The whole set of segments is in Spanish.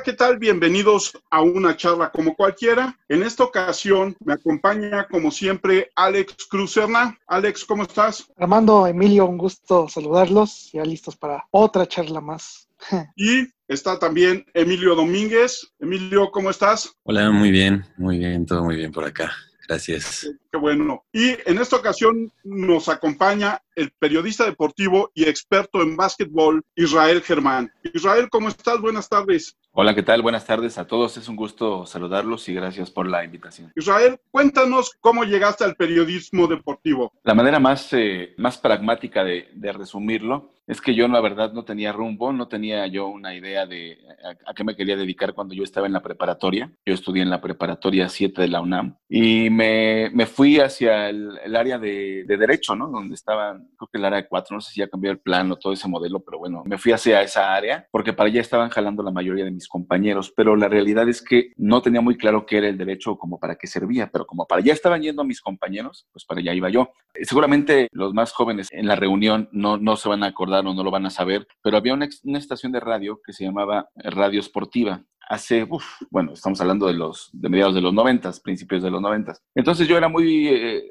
Hola, ¿qué tal? Bienvenidos a una charla como cualquiera. En esta ocasión me acompaña, como siempre, Alex Cruzerna. Alex, ¿cómo estás? Armando, Emilio, un gusto saludarlos. Ya listos para otra charla más. y está también Emilio Domínguez. Emilio, ¿cómo estás? Hola, muy bien, muy bien, todo muy bien por acá. Gracias. Qué bueno. Y en esta ocasión nos acompaña el periodista deportivo y experto en básquetbol, Israel Germán. Israel, ¿cómo estás? Buenas tardes. Hola, ¿qué tal? Buenas tardes a todos. Es un gusto saludarlos y gracias por la invitación. Israel, cuéntanos cómo llegaste al periodismo deportivo. La manera más, eh, más pragmática de, de, resumirlo es que yo, la verdad, no tenía rumbo, no tenía yo una idea de a, a, qué me quería dedicar cuando yo estaba en la preparatoria. Yo estudié en la preparatoria 7 de la UNAM y me, me fui hacia el, el área de, de, Derecho, ¿no? Donde estaban, creo que el área de 4, no sé si ya cambió el plan o todo ese modelo, pero bueno, me fui hacia esa área porque para allá estaban jalando la mayoría de mis compañeros, pero la realidad es que no tenía muy claro qué era el derecho como para qué servía, pero como para allá estaban yendo mis compañeros, pues para allá iba yo. Seguramente los más jóvenes en la reunión no, no se van a acordar o no lo van a saber, pero había una, una estación de radio que se llamaba Radio Esportiva hace, uf, bueno, estamos hablando de los de mediados de los noventas, principios de los noventas. Entonces yo era muy eh,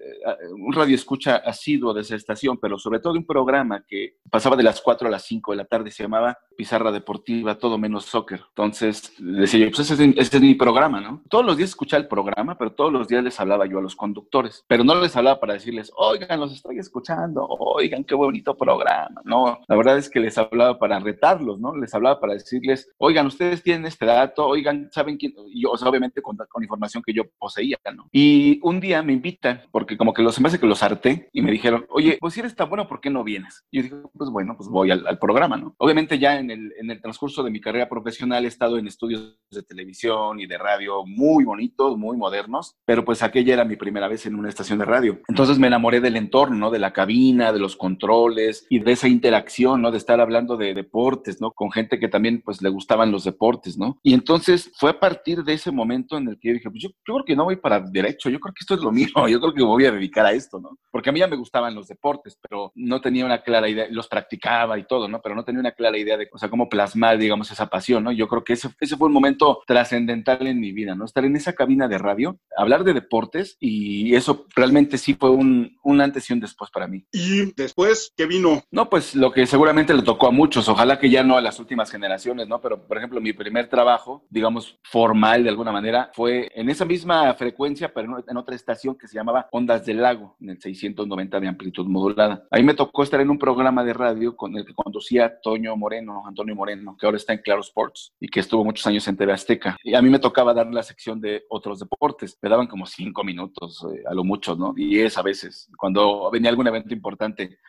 un radio escucha asiduo de esa estación, pero sobre todo un programa que pasaba de las 4 a las 5 de la tarde, se llamaba Pizarra Deportiva, todo menos soccer. Entonces decía yo, pues ese es, ese es mi programa, ¿no? Todos los días escuchaba el programa, pero todos los días les hablaba yo a los conductores, pero no les hablaba para decirles, oigan, los estoy escuchando, oigan, qué bonito programa. No, la verdad es que les hablaba para retarlos, ¿no? Les hablaba para decirles, oigan, ustedes tienen esta edad, oigan, ¿saben quién? Yo, o sea, obviamente con, con, información que yo poseía, ¿no? Y un día me invitan, porque como que los, se me hace que los harté, y me dijeron, oye, pues si eres tan bueno, ¿por qué no vienes? Y yo dije, pues bueno, pues voy al, al, programa, ¿no? Obviamente ya en el, en el transcurso de mi carrera profesional he estado en estudios de televisión y de radio muy bonitos, muy modernos, pero pues aquella era mi primera vez en una estación de radio. Entonces me enamoré del entorno, ¿no? De la cabina, de los controles y de esa interacción, ¿no? De estar hablando de deportes, ¿no? Con gente que también pues le gustaban los deportes, ¿no? Y entonces fue a partir de ese momento en el que yo dije, pues yo, yo, creo que no voy para derecho, yo creo que esto es lo mío, yo creo que me voy a dedicar a esto, ¿no? Porque a mí ya me gustaban los deportes, pero no tenía una clara idea, los practicaba y todo, ¿no? Pero no tenía una clara idea de, o sea, cómo plasmar, digamos, esa pasión, ¿no? Yo creo que ese, ese fue un momento trascendental en mi vida, ¿no? Estar en esa cabina de radio, hablar de deportes y eso realmente sí fue un, un antes y un después para mí. ¿Y después qué vino? No, pues lo que seguramente le tocó a muchos, ojalá que ya no a las últimas generaciones, ¿no? Pero, por ejemplo, mi primer trabajo, digamos, formal de alguna manera, fue en esa misma frecuencia, pero en otra estación que se llamaba Ondas del Lago, en el 690 de amplitud modulada. Ahí me tocó estar en un programa de radio con el que conducía Toño Moreno, Antonio Moreno, que ahora está en Claro Sports y que estuvo muchos años en TV Azteca. Y a mí me tocaba dar la sección de otros deportes. Me daban como cinco minutos, eh, a lo mucho, ¿no? Diez a veces, cuando venía algún evento importante.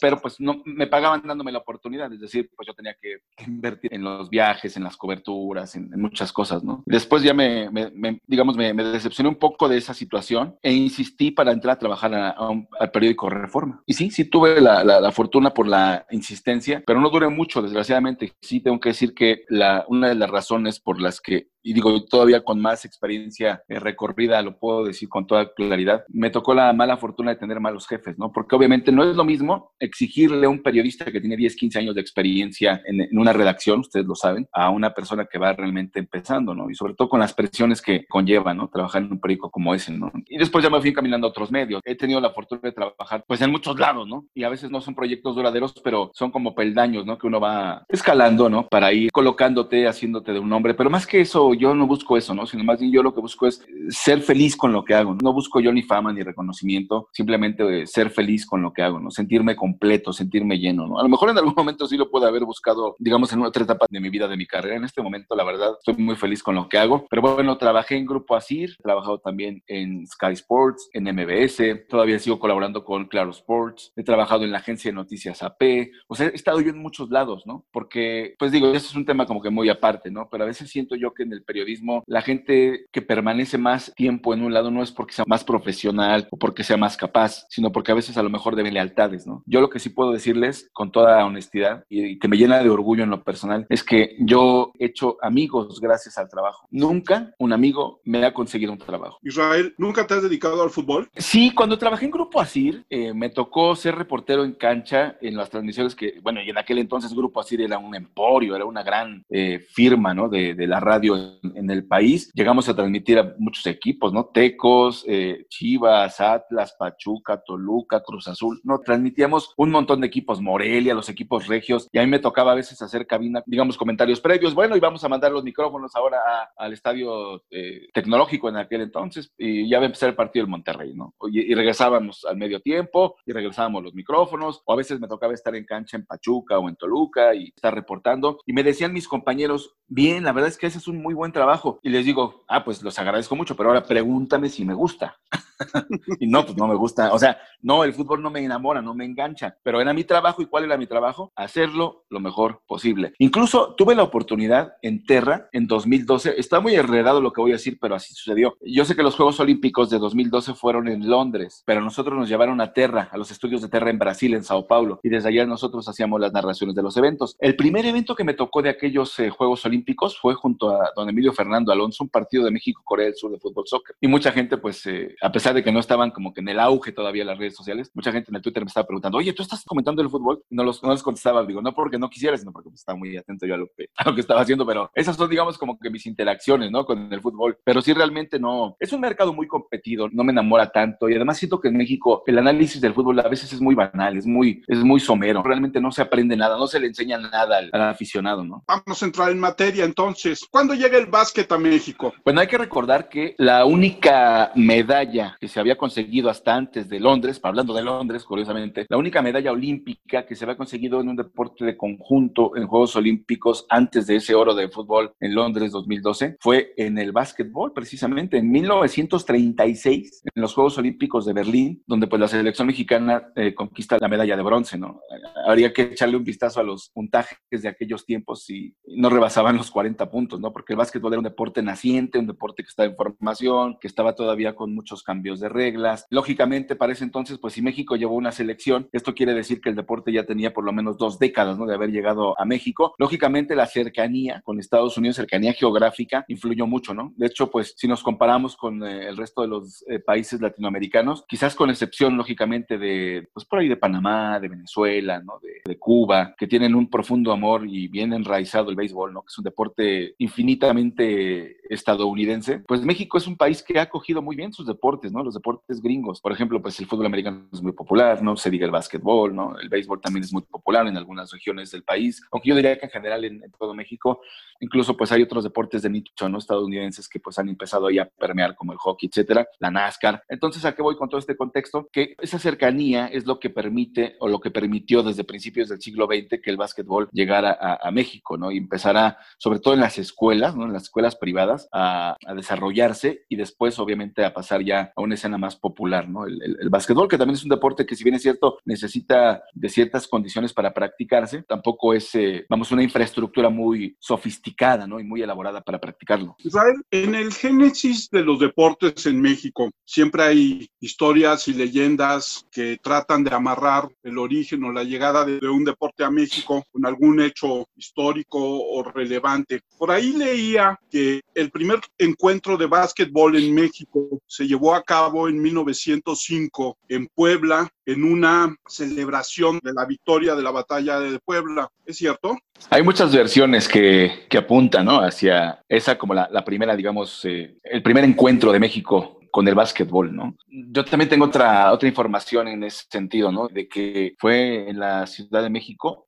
Pero pues no, me pagaban dándome la oportunidad, es decir, pues yo tenía que invertir en los viajes, en las coberturas, en, muchas cosas, ¿no? Después ya me, me, digamos, me, decepcioné un poco de esa situación e insistí para entrar a trabajar a, a al periódico Reforma. Y sí, sí tuve la, la, la, fortuna por la insistencia, pero no duré mucho, desgraciadamente. Sí tengo que decir que la, una de las razones por las que y digo, todavía con más experiencia eh, recorrida, lo puedo decir con toda claridad, me tocó la mala fortuna de tener malos jefes, ¿no? Porque obviamente no es lo mismo exigirle a un periodista que tiene 10, 15 años de experiencia en, una redacción, ustedes lo saben, a una persona que va realmente empezando, ¿no? Y sobre todo con las presiones que conlleva, ¿no? Trabajar en un periódico como ese, ¿no? Y después ya me fui caminando a otros medios. He tenido la fortuna de trabajar, pues, en muchos lados, ¿no? Y a veces no son proyectos duraderos, pero son como peldaños, ¿no? Que uno va escalando, ¿no? Para ir colocándote, haciéndote de un nombre. Pero más que eso, yo no busco eso, ¿no? Sino más bien yo lo que busco es ser feliz con lo que hago. No busco yo ni fama ni reconocimiento, simplemente ser feliz con lo que hago, ¿no? Sentirme completo, sentirme lleno, ¿no? A lo mejor en algún momento sí lo puedo haber buscado, digamos, en otra etapa de mi vida, de mi carrera. En este momento, la verdad, estoy muy feliz con lo que hago. Pero bueno, trabajé en Grupo Asir, he trabajado también en Sky Sports, en MBS, todavía sigo colaborando con Claro Sports, he trabajado en la agencia de noticias AP, o sea, he estado yo en muchos lados, ¿no? Porque, pues digo, eso es un tema como que muy aparte, ¿no? Pero a veces siento yo que en el el periodismo, la gente que permanece más tiempo en un lado no es porque sea más profesional o porque sea más capaz, sino porque a veces a lo mejor deben lealtades, ¿no? Yo lo que sí puedo decirles con toda honestidad y que me llena de orgullo en lo personal es que yo he hecho amigos gracias al trabajo. Nunca un amigo me ha conseguido un trabajo. Israel, ¿nunca te has dedicado al fútbol? Sí, cuando trabajé en Grupo Asir, eh, me tocó ser reportero en cancha en las transmisiones que, bueno, y en aquel entonces Grupo Asir era un emporio, era una gran eh, firma, ¿no? De, de, la radio en, el país. Llegamos a transmitir a muchos equipos, ¿no? Tecos, eh, Chivas, Atlas, Pachuca, Toluca, Cruz Azul. No, transmitíamos un montón de equipos, Morelia, los equipos regios, y a mí me tocaba a veces hacer cabina, digamos, comentarios previos. Bueno, y vamos a mandar los micrófonos ahora al estadio eh, tecnológico en aquel entonces, y ya va a empezar el partido del Monterrey, ¿no? Y, y regresábamos al medio tiempo, y regresábamos los micrófonos, o a veces me tocaba estar en cancha en Pachuca o en Toluca y estar reportando, y me decían mis compañeros, bien, la verdad es que ese es un muy buen trabajo, y les digo, ah, pues los agradezco mucho, pero ahora pregúntame si me gusta. y no, pues no me gusta. O sea, no, el fútbol no me enamora, no me engancha. Pero era mi trabajo. ¿Y cuál era mi trabajo? Hacerlo lo mejor posible. Incluso tuve la oportunidad en Terra en 2012. Está muy enredado lo que voy a decir, pero así sucedió. Yo sé que los Juegos Olímpicos de 2012 fueron en Londres, pero nosotros nos llevaron a Terra, a los estudios de Terra en Brasil, en Sao Paulo. Y desde allá nosotros hacíamos las narraciones de los eventos. El primer evento que me tocó de aquellos eh, Juegos Olímpicos fue junto a don Emilio Fernando Alonso, un partido de México-Corea del Sur de fútbol soccer. Y mucha gente, pues, eh, a pesar de que no estaban como que en el auge todavía las redes sociales, mucha gente en el Twitter me estaba preguntando, oye, ¿tú estás comentando el fútbol? No, los, no les contestaba, digo, no porque no quisiera, sino porque estaba muy atento yo a lo, que, a lo que estaba haciendo, pero esas son, digamos, como que mis interacciones, ¿no? Con el fútbol. Pero sí, realmente no. Es un mercado muy competido, no me enamora tanto y además siento que en México el análisis del fútbol a veces es muy banal, es muy, es muy somero. Realmente no se aprende nada, no se le enseña nada al, al aficionado, ¿no? Vamos a entrar en materia entonces. ¿Cuándo llega el básquet a México? Bueno, hay que recordar que la única medalla que se había conseguido hasta antes de Londres, hablando de Londres, curiosamente, la única medalla olímpica que se había conseguido en un deporte de conjunto en Juegos Olímpicos antes de ese oro de fútbol en Londres 2012 fue en el básquetbol, precisamente en 1936, en los Juegos Olímpicos de Berlín, donde pues la selección mexicana eh, conquista la medalla de bronce, ¿no? Habría que echarle un vistazo a los puntajes de aquellos tiempos y no rebasaban los 40 puntos, ¿no? Porque el básquetbol era un deporte naciente, un deporte que estaba en formación, que estaba todavía con muchos cambios de reglas. Lógicamente, para ese entonces, pues si México llevó una selección, esto quiere decir que el deporte ya tenía por lo menos dos décadas, ¿no? De haber llegado a México. Lógicamente, la cercanía con Estados Unidos, cercanía geográfica, influyó mucho, ¿no? De hecho, pues si nos comparamos con eh, el resto de los eh, países latinoamericanos, quizás con excepción, lógicamente, de, pues por ahí de Panamá, de Venezuela, ¿no? De, de Cuba, que tienen un profundo amor y bien enraizado el béisbol, ¿no? Que es un deporte infinitamente estadounidense, pues México es un país que ha acogido muy bien sus deportes, ¿no? Los deportes gringos. Por ejemplo, pues el fútbol americano es muy popular, ¿no? Se diga el básquetbol, ¿no? El béisbol también es muy popular en algunas regiones del país, aunque yo diría que en general en, todo México, incluso pues hay otros deportes de nicho, ¿no? Estadounidenses que pues han empezado ya a permear como el hockey, etcétera, la NASCAR. Entonces, ¿a qué voy con todo este contexto? Que esa cercanía es lo que permite o lo que permitió desde principios del siglo XX que el básquetbol llegara a, México, ¿no? Y empezara, sobre todo en las escuelas, ¿no? En las escuelas privadas, a, desarrollarse y después, obviamente, a pasar ya a una escena más popular, ¿no? El, el, el, básquetbol, que también es un deporte que, si bien es cierto, necesita de ciertas condiciones para practicarse, tampoco es, eh, vamos, una infraestructura muy sofisticada, ¿no? Y muy elaborada para practicarlo. Israel, en el génesis de los deportes en México, siempre hay historias y leyendas que tratan de amarrar el origen o la llegada de, de un deporte a México con algún hecho histórico o relevante. Por ahí leía que el primer encuentro de básquetbol en México se llevó a cabo en 1905 en Puebla, en una celebración de la victoria de la batalla de Puebla. ¿Es cierto? Hay muchas versiones que, que apuntan ¿no? hacia esa como la, la primera, digamos, eh, el primer encuentro de México con el básquetbol, ¿no? Yo también tengo otra, otra información en ese sentido, ¿no? De que fue en la Ciudad de México,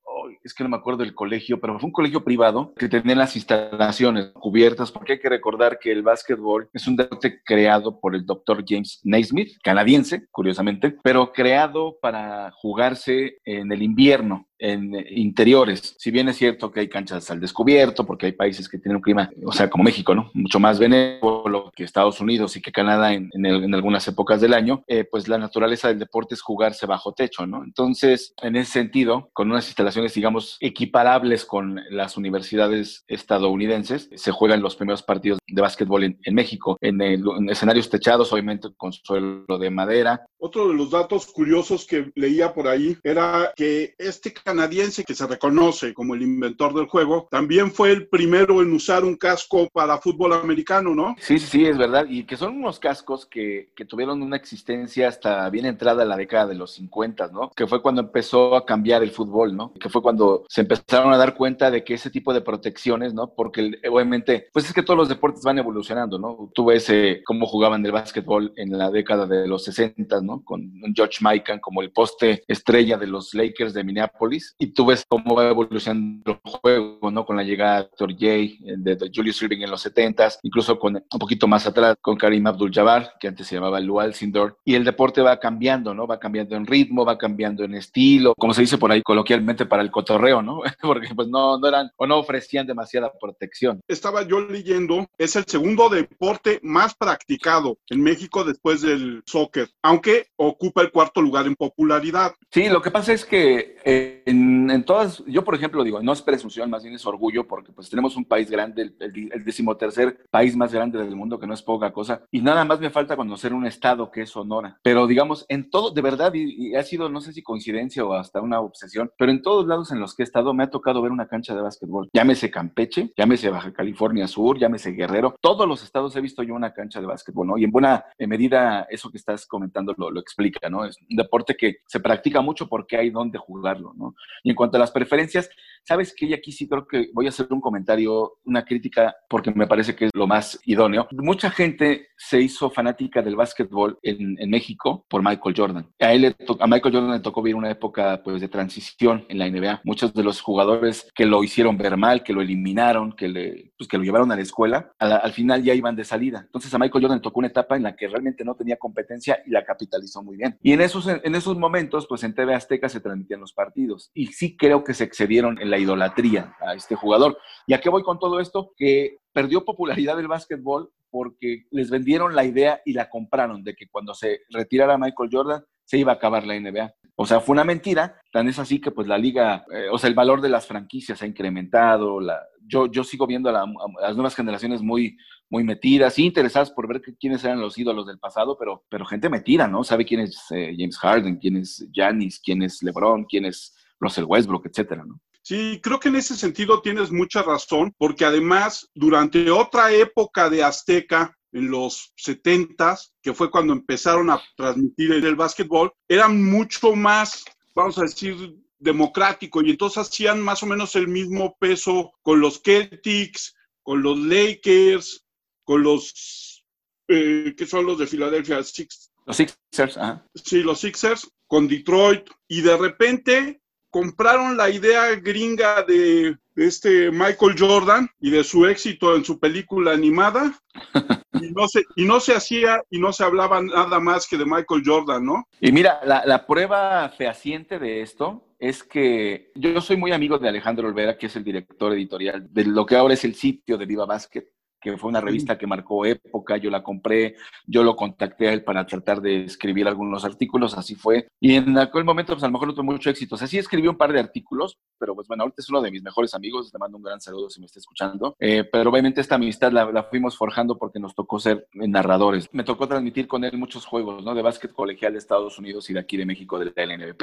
es que no me acuerdo del colegio, pero fue un colegio privado que tenía las instalaciones cubiertas, porque hay que recordar que el básquetbol es un deporte creado por el doctor James Naismith, canadiense, curiosamente, pero creado para jugarse en el invierno en interiores. Si bien es cierto que hay canchas al descubierto, porque hay países que tienen un clima, o sea, como México, ¿no? Mucho más benévolo que Estados Unidos y que Canadá en, en, algunas épocas del año, eh, pues la naturaleza del deporte es jugarse bajo techo, ¿no? Entonces, en ese sentido, con unas instalaciones, digamos, equiparables con las universidades estadounidenses, se juegan los primeros partidos de básquetbol en, México, en, en escenarios techados, obviamente con suelo de madera. Otro de los datos curiosos que leía por ahí era que este canadiense que se reconoce como el inventor del juego, también fue el primero en usar un casco para fútbol americano, ¿no? Sí, sí, es verdad. Y que son unos cascos que, tuvieron una existencia hasta bien entrada la década de los 50, ¿no? Que fue cuando empezó a cambiar el fútbol, ¿no? Que fue cuando se empezaron a dar cuenta de que ese tipo de protecciones, ¿no? Porque obviamente, pues es que todos los deportes van evolucionando, ¿no? Tú ves eh, cómo jugaban el básquetbol en la década de los 60, ¿no? Con George Mikan como el poste estrella de los Lakers de Minneapolis. Y tú ves cómo va evolucionando el juego, ¿no? Con la llegada de Dr. J, de, Julius Irving en los 70s, incluso con un poquito más atrás con Karim Abdul-Jabbar, que antes se llamaba Lou Alcindor. Y el deporte va cambiando, ¿no? Va cambiando en ritmo, va cambiando en estilo, como se dice por ahí coloquialmente para el cotorreo, ¿no? Porque pues no, no eran o no ofrecían demasiada protección. Estaba yo leyendo, es el segundo deporte más practicado en México después del soccer, aunque ocupa el cuarto lugar en popularidad. Sí, lo que pasa es que eh, en, todas, yo por ejemplo digo, no es presunción, más bien es orgullo, porque pues tenemos un país grande, el, el, decimotercer país más grande del mundo, que no es poca cosa, y nada más me falta conocer un estado que es Sonora. Pero digamos, en todo, de verdad, y, ha sido, no sé si coincidencia o hasta una obsesión, pero en todos lados en los que he estado me ha tocado ver una cancha de básquetbol. Llámese Campeche, llámese Baja California Sur, llámese Guerrero, todos los estados he visto yo una cancha de básquetbol, ¿no? Y en buena medida eso que estás comentando lo, lo explica, ¿no? Es un deporte que se practica mucho porque hay donde jugarlo, ¿no? Y en cuanto a las preferencias, sabes que aquí sí creo que voy a hacer un comentario, una crítica, porque me parece que es lo más idóneo. Mucha gente se hizo fanática del básquetbol en, en México por Michael Jordan. A, él a Michael Jordan le tocó vivir una época pues, de transición en la NBA. Muchos de los jugadores que lo hicieron ver mal, que lo eliminaron, que, le, pues, que lo llevaron a la escuela, al final ya iban de salida. Entonces a Michael Jordan tocó una etapa en la que realmente no tenía competencia y la capitalizó muy bien. Y en esos, en esos momentos, pues en TV Azteca se transmitían los partidos. Y sí creo que se excedieron en la idolatría a este jugador. ¿Y a qué voy con todo esto? Que perdió popularidad el básquetbol porque les vendieron la idea y la compraron de que cuando se retirara Michael Jordan se iba a acabar la NBA. O sea, fue una mentira, tan es así que pues la liga, eh, o sea, el valor de las franquicias ha incrementado, la, yo, yo sigo viendo a, las nuevas generaciones muy, muy metidas, y interesadas por ver quiénes eran los ídolos del pasado, pero, pero gente metida, ¿no? Sabe quién es eh, James Harden, quién es Giannis, quién es LeBron, quién es Russell Westbrook, etcétera, ¿no? Sí, creo que en ese sentido tienes mucha razón, porque además durante otra época de Azteca, en los 70 que fue cuando empezaron a transmitir el, básquetbol, eran mucho más, vamos a decir, democrático y entonces hacían más o menos el mismo peso con los Celtics, con los Lakers, con los eh, que son los de Filadelfia, los Sixers, ajá. Sí, los Sixers, con Detroit y de repente compraron la idea gringa de, este Michael Jordan y de su éxito en su película animada y no se, y no se hacía y no se hablaba nada más que de Michael Jordan, ¿no? Y mira, la, la prueba fehaciente de esto es que yo soy muy amigo de Alejandro Olvera, que es el director editorial de lo que ahora es el sitio de Viva Basket que fue una revista que marcó época, yo la compré, yo lo contacté a él para tratar de escribir algunos artículos, así fue. Y en aquel momento, pues a lo mejor no tuve mucho éxito. O sea, sí escribí un par de artículos, pero pues bueno, ahorita es uno de mis mejores amigos, le mando un gran saludo si me está escuchando. Eh, pero obviamente esta amistad la, fuimos forjando porque nos tocó ser narradores. Me tocó transmitir con él muchos juegos, ¿no? De básquet colegial de Estados Unidos y de aquí de México, del LNBP.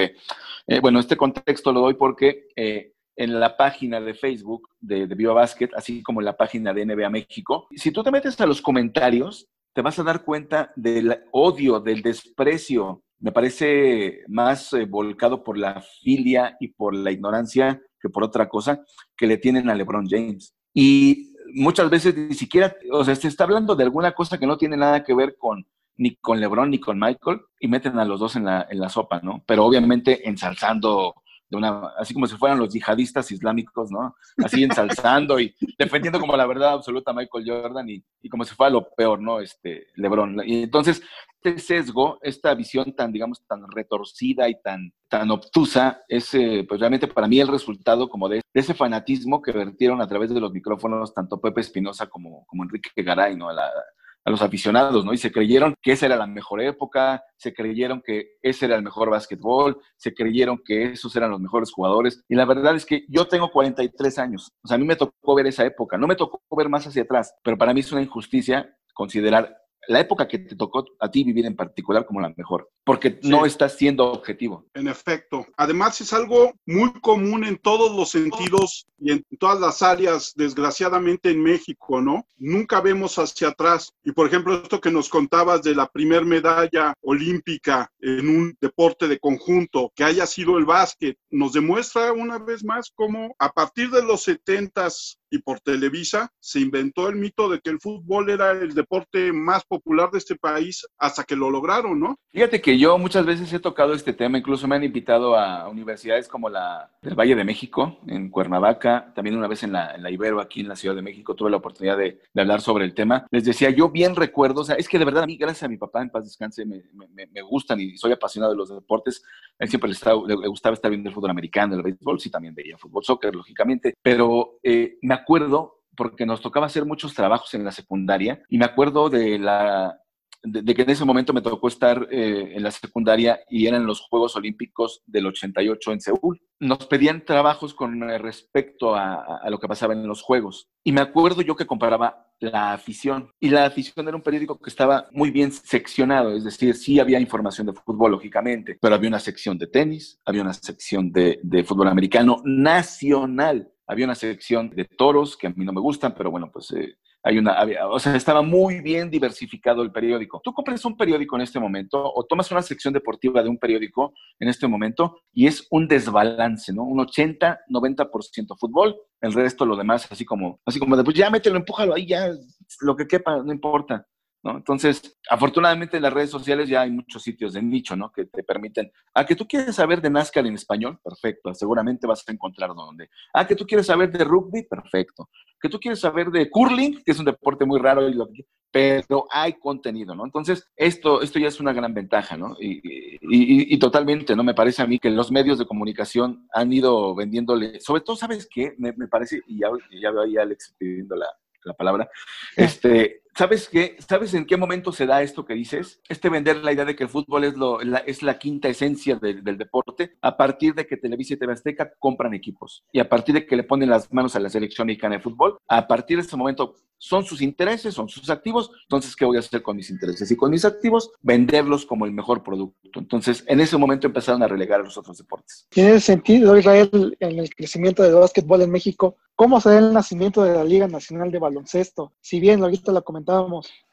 Eh, bueno, este contexto lo doy porque... Eh, en la página de Facebook de, de Viva Basket, así como en la página de NBA México. Si tú te metes a los comentarios, te vas a dar cuenta del odio, del desprecio. Me parece más eh, volcado por la filia y por la ignorancia que por otra cosa que le tienen a LeBron James. Y muchas veces ni siquiera, o sea, se está hablando de alguna cosa que no tiene nada que ver con ni con LeBron ni con Michael y meten a los dos en la, en la sopa, ¿no? Pero obviamente ensalzando así como si fueran los yihadistas islámicos, ¿no? Así ensalzando y defendiendo como la verdad absoluta a Michael Jordan y, y, como si fuera lo peor, ¿no? Este, LeBron. Y entonces, este sesgo, esta visión tan, digamos, tan retorcida y tan, tan obtusa, es eh, pues realmente para mí el resultado como de, ese fanatismo que vertieron a través de los micrófonos tanto Pepe Espinosa como, como Enrique Garay, ¿no? La, a los aficionados, ¿no? Y se creyeron que esa era la mejor época, se creyeron que ese era el mejor básquetbol, se creyeron que esos eran los mejores jugadores. Y la verdad es que yo tengo 43 años, o sea, a mí me tocó ver esa época, no me tocó ver más hacia atrás, pero para mí es una injusticia considerar la época que te tocó a ti vivir en particular como la mejor, porque no estás siendo objetivo. En efecto. Además es algo muy común en todos los sentidos y en todas las áreas, desgraciadamente en México, ¿no? Nunca vemos hacia atrás. Y por ejemplo, esto que nos contabas de la primer medalla olímpica en un deporte de conjunto, que haya sido el básquet, nos demuestra una vez más cómo a partir de los setentas y por Televisa se inventó el mito de que el fútbol era el deporte más popular de este país hasta que lo lograron, ¿no? Fíjate que yo muchas veces he tocado este tema, incluso me han invitado a universidades como la del Valle de México, en Cuernavaca, también una vez en la, en la Ibero, aquí en la Ciudad de México, tuve la oportunidad de, de, hablar sobre el tema. Les decía, yo bien recuerdo, o sea, es que de verdad a mí, gracias a mi papá, en paz descanse, me, me, me gustan y soy apasionado de los deportes. A él siempre le, estaba, le, gustaba estar viendo el fútbol americano, el béisbol, sí, también veía fútbol, soccer, lógicamente, pero eh, me acuerdo porque nos tocaba hacer muchos trabajos en la secundaria y me acuerdo de la de, de, que en ese momento me tocó estar eh, en la secundaria y eran los Juegos Olímpicos del 88 en Seúl. Nos pedían trabajos con respecto a, a, lo que pasaba en los Juegos. Y me acuerdo yo que comparaba la afición. Y la afición era un periódico que estaba muy bien seccionado, es decir, sí había información de fútbol, lógicamente, pero había una sección de tenis, había una sección de, de fútbol americano nacional había una sección de toros que a mí no me gustan, pero bueno, pues eh, hay una, había, o sea, estaba muy bien diversificado el periódico. Tú compras un periódico en este momento o tomas una sección deportiva de un periódico en este momento y es un desbalance, ¿no? Un 80, 90% fútbol, el resto lo demás así como, así como de, pues ya mételo, empújalo ahí, ya, lo que quepa, no importa. ¿No? Entonces, afortunadamente en las redes sociales ya hay muchos sitios de nicho, ¿no? Que te permiten, a que tú quieres saber de NASCAR en español, perfecto, seguramente vas a encontrar dónde. Ah, que tú quieres saber de rugby, perfecto. Que tú quieres saber de curling, que es un deporte muy raro, y pero hay contenido, ¿no? Entonces, esto, esto ya es una gran ventaja, ¿no? Y, y, y, totalmente, ¿no? Me parece a mí que los medios de comunicación han ido vendiéndole, sobre todo, ¿sabes qué? Me, parece, y ya, veo ahí a Alex pidiendo la palabra, este, ¿Sabes qué? ¿Sabes en qué momento se da esto que dices? Este vender la idea de que el fútbol es, la, la quinta esencia del, deporte, a partir de que Televisa y TV Azteca compran equipos y a partir de que le ponen las manos a la selección mexicana de fútbol, a partir de ese momento son sus intereses, son sus activos, entonces, ¿qué voy a hacer con mis intereses? Y con mis activos, venderlos como el mejor producto. Entonces, en ese momento empezaron a relegar a los otros deportes. Tiene sentido, Israel, en el crecimiento del básquetbol en México, ¿cómo se da el nacimiento de la Liga Nacional de Baloncesto? Si bien ahorita lo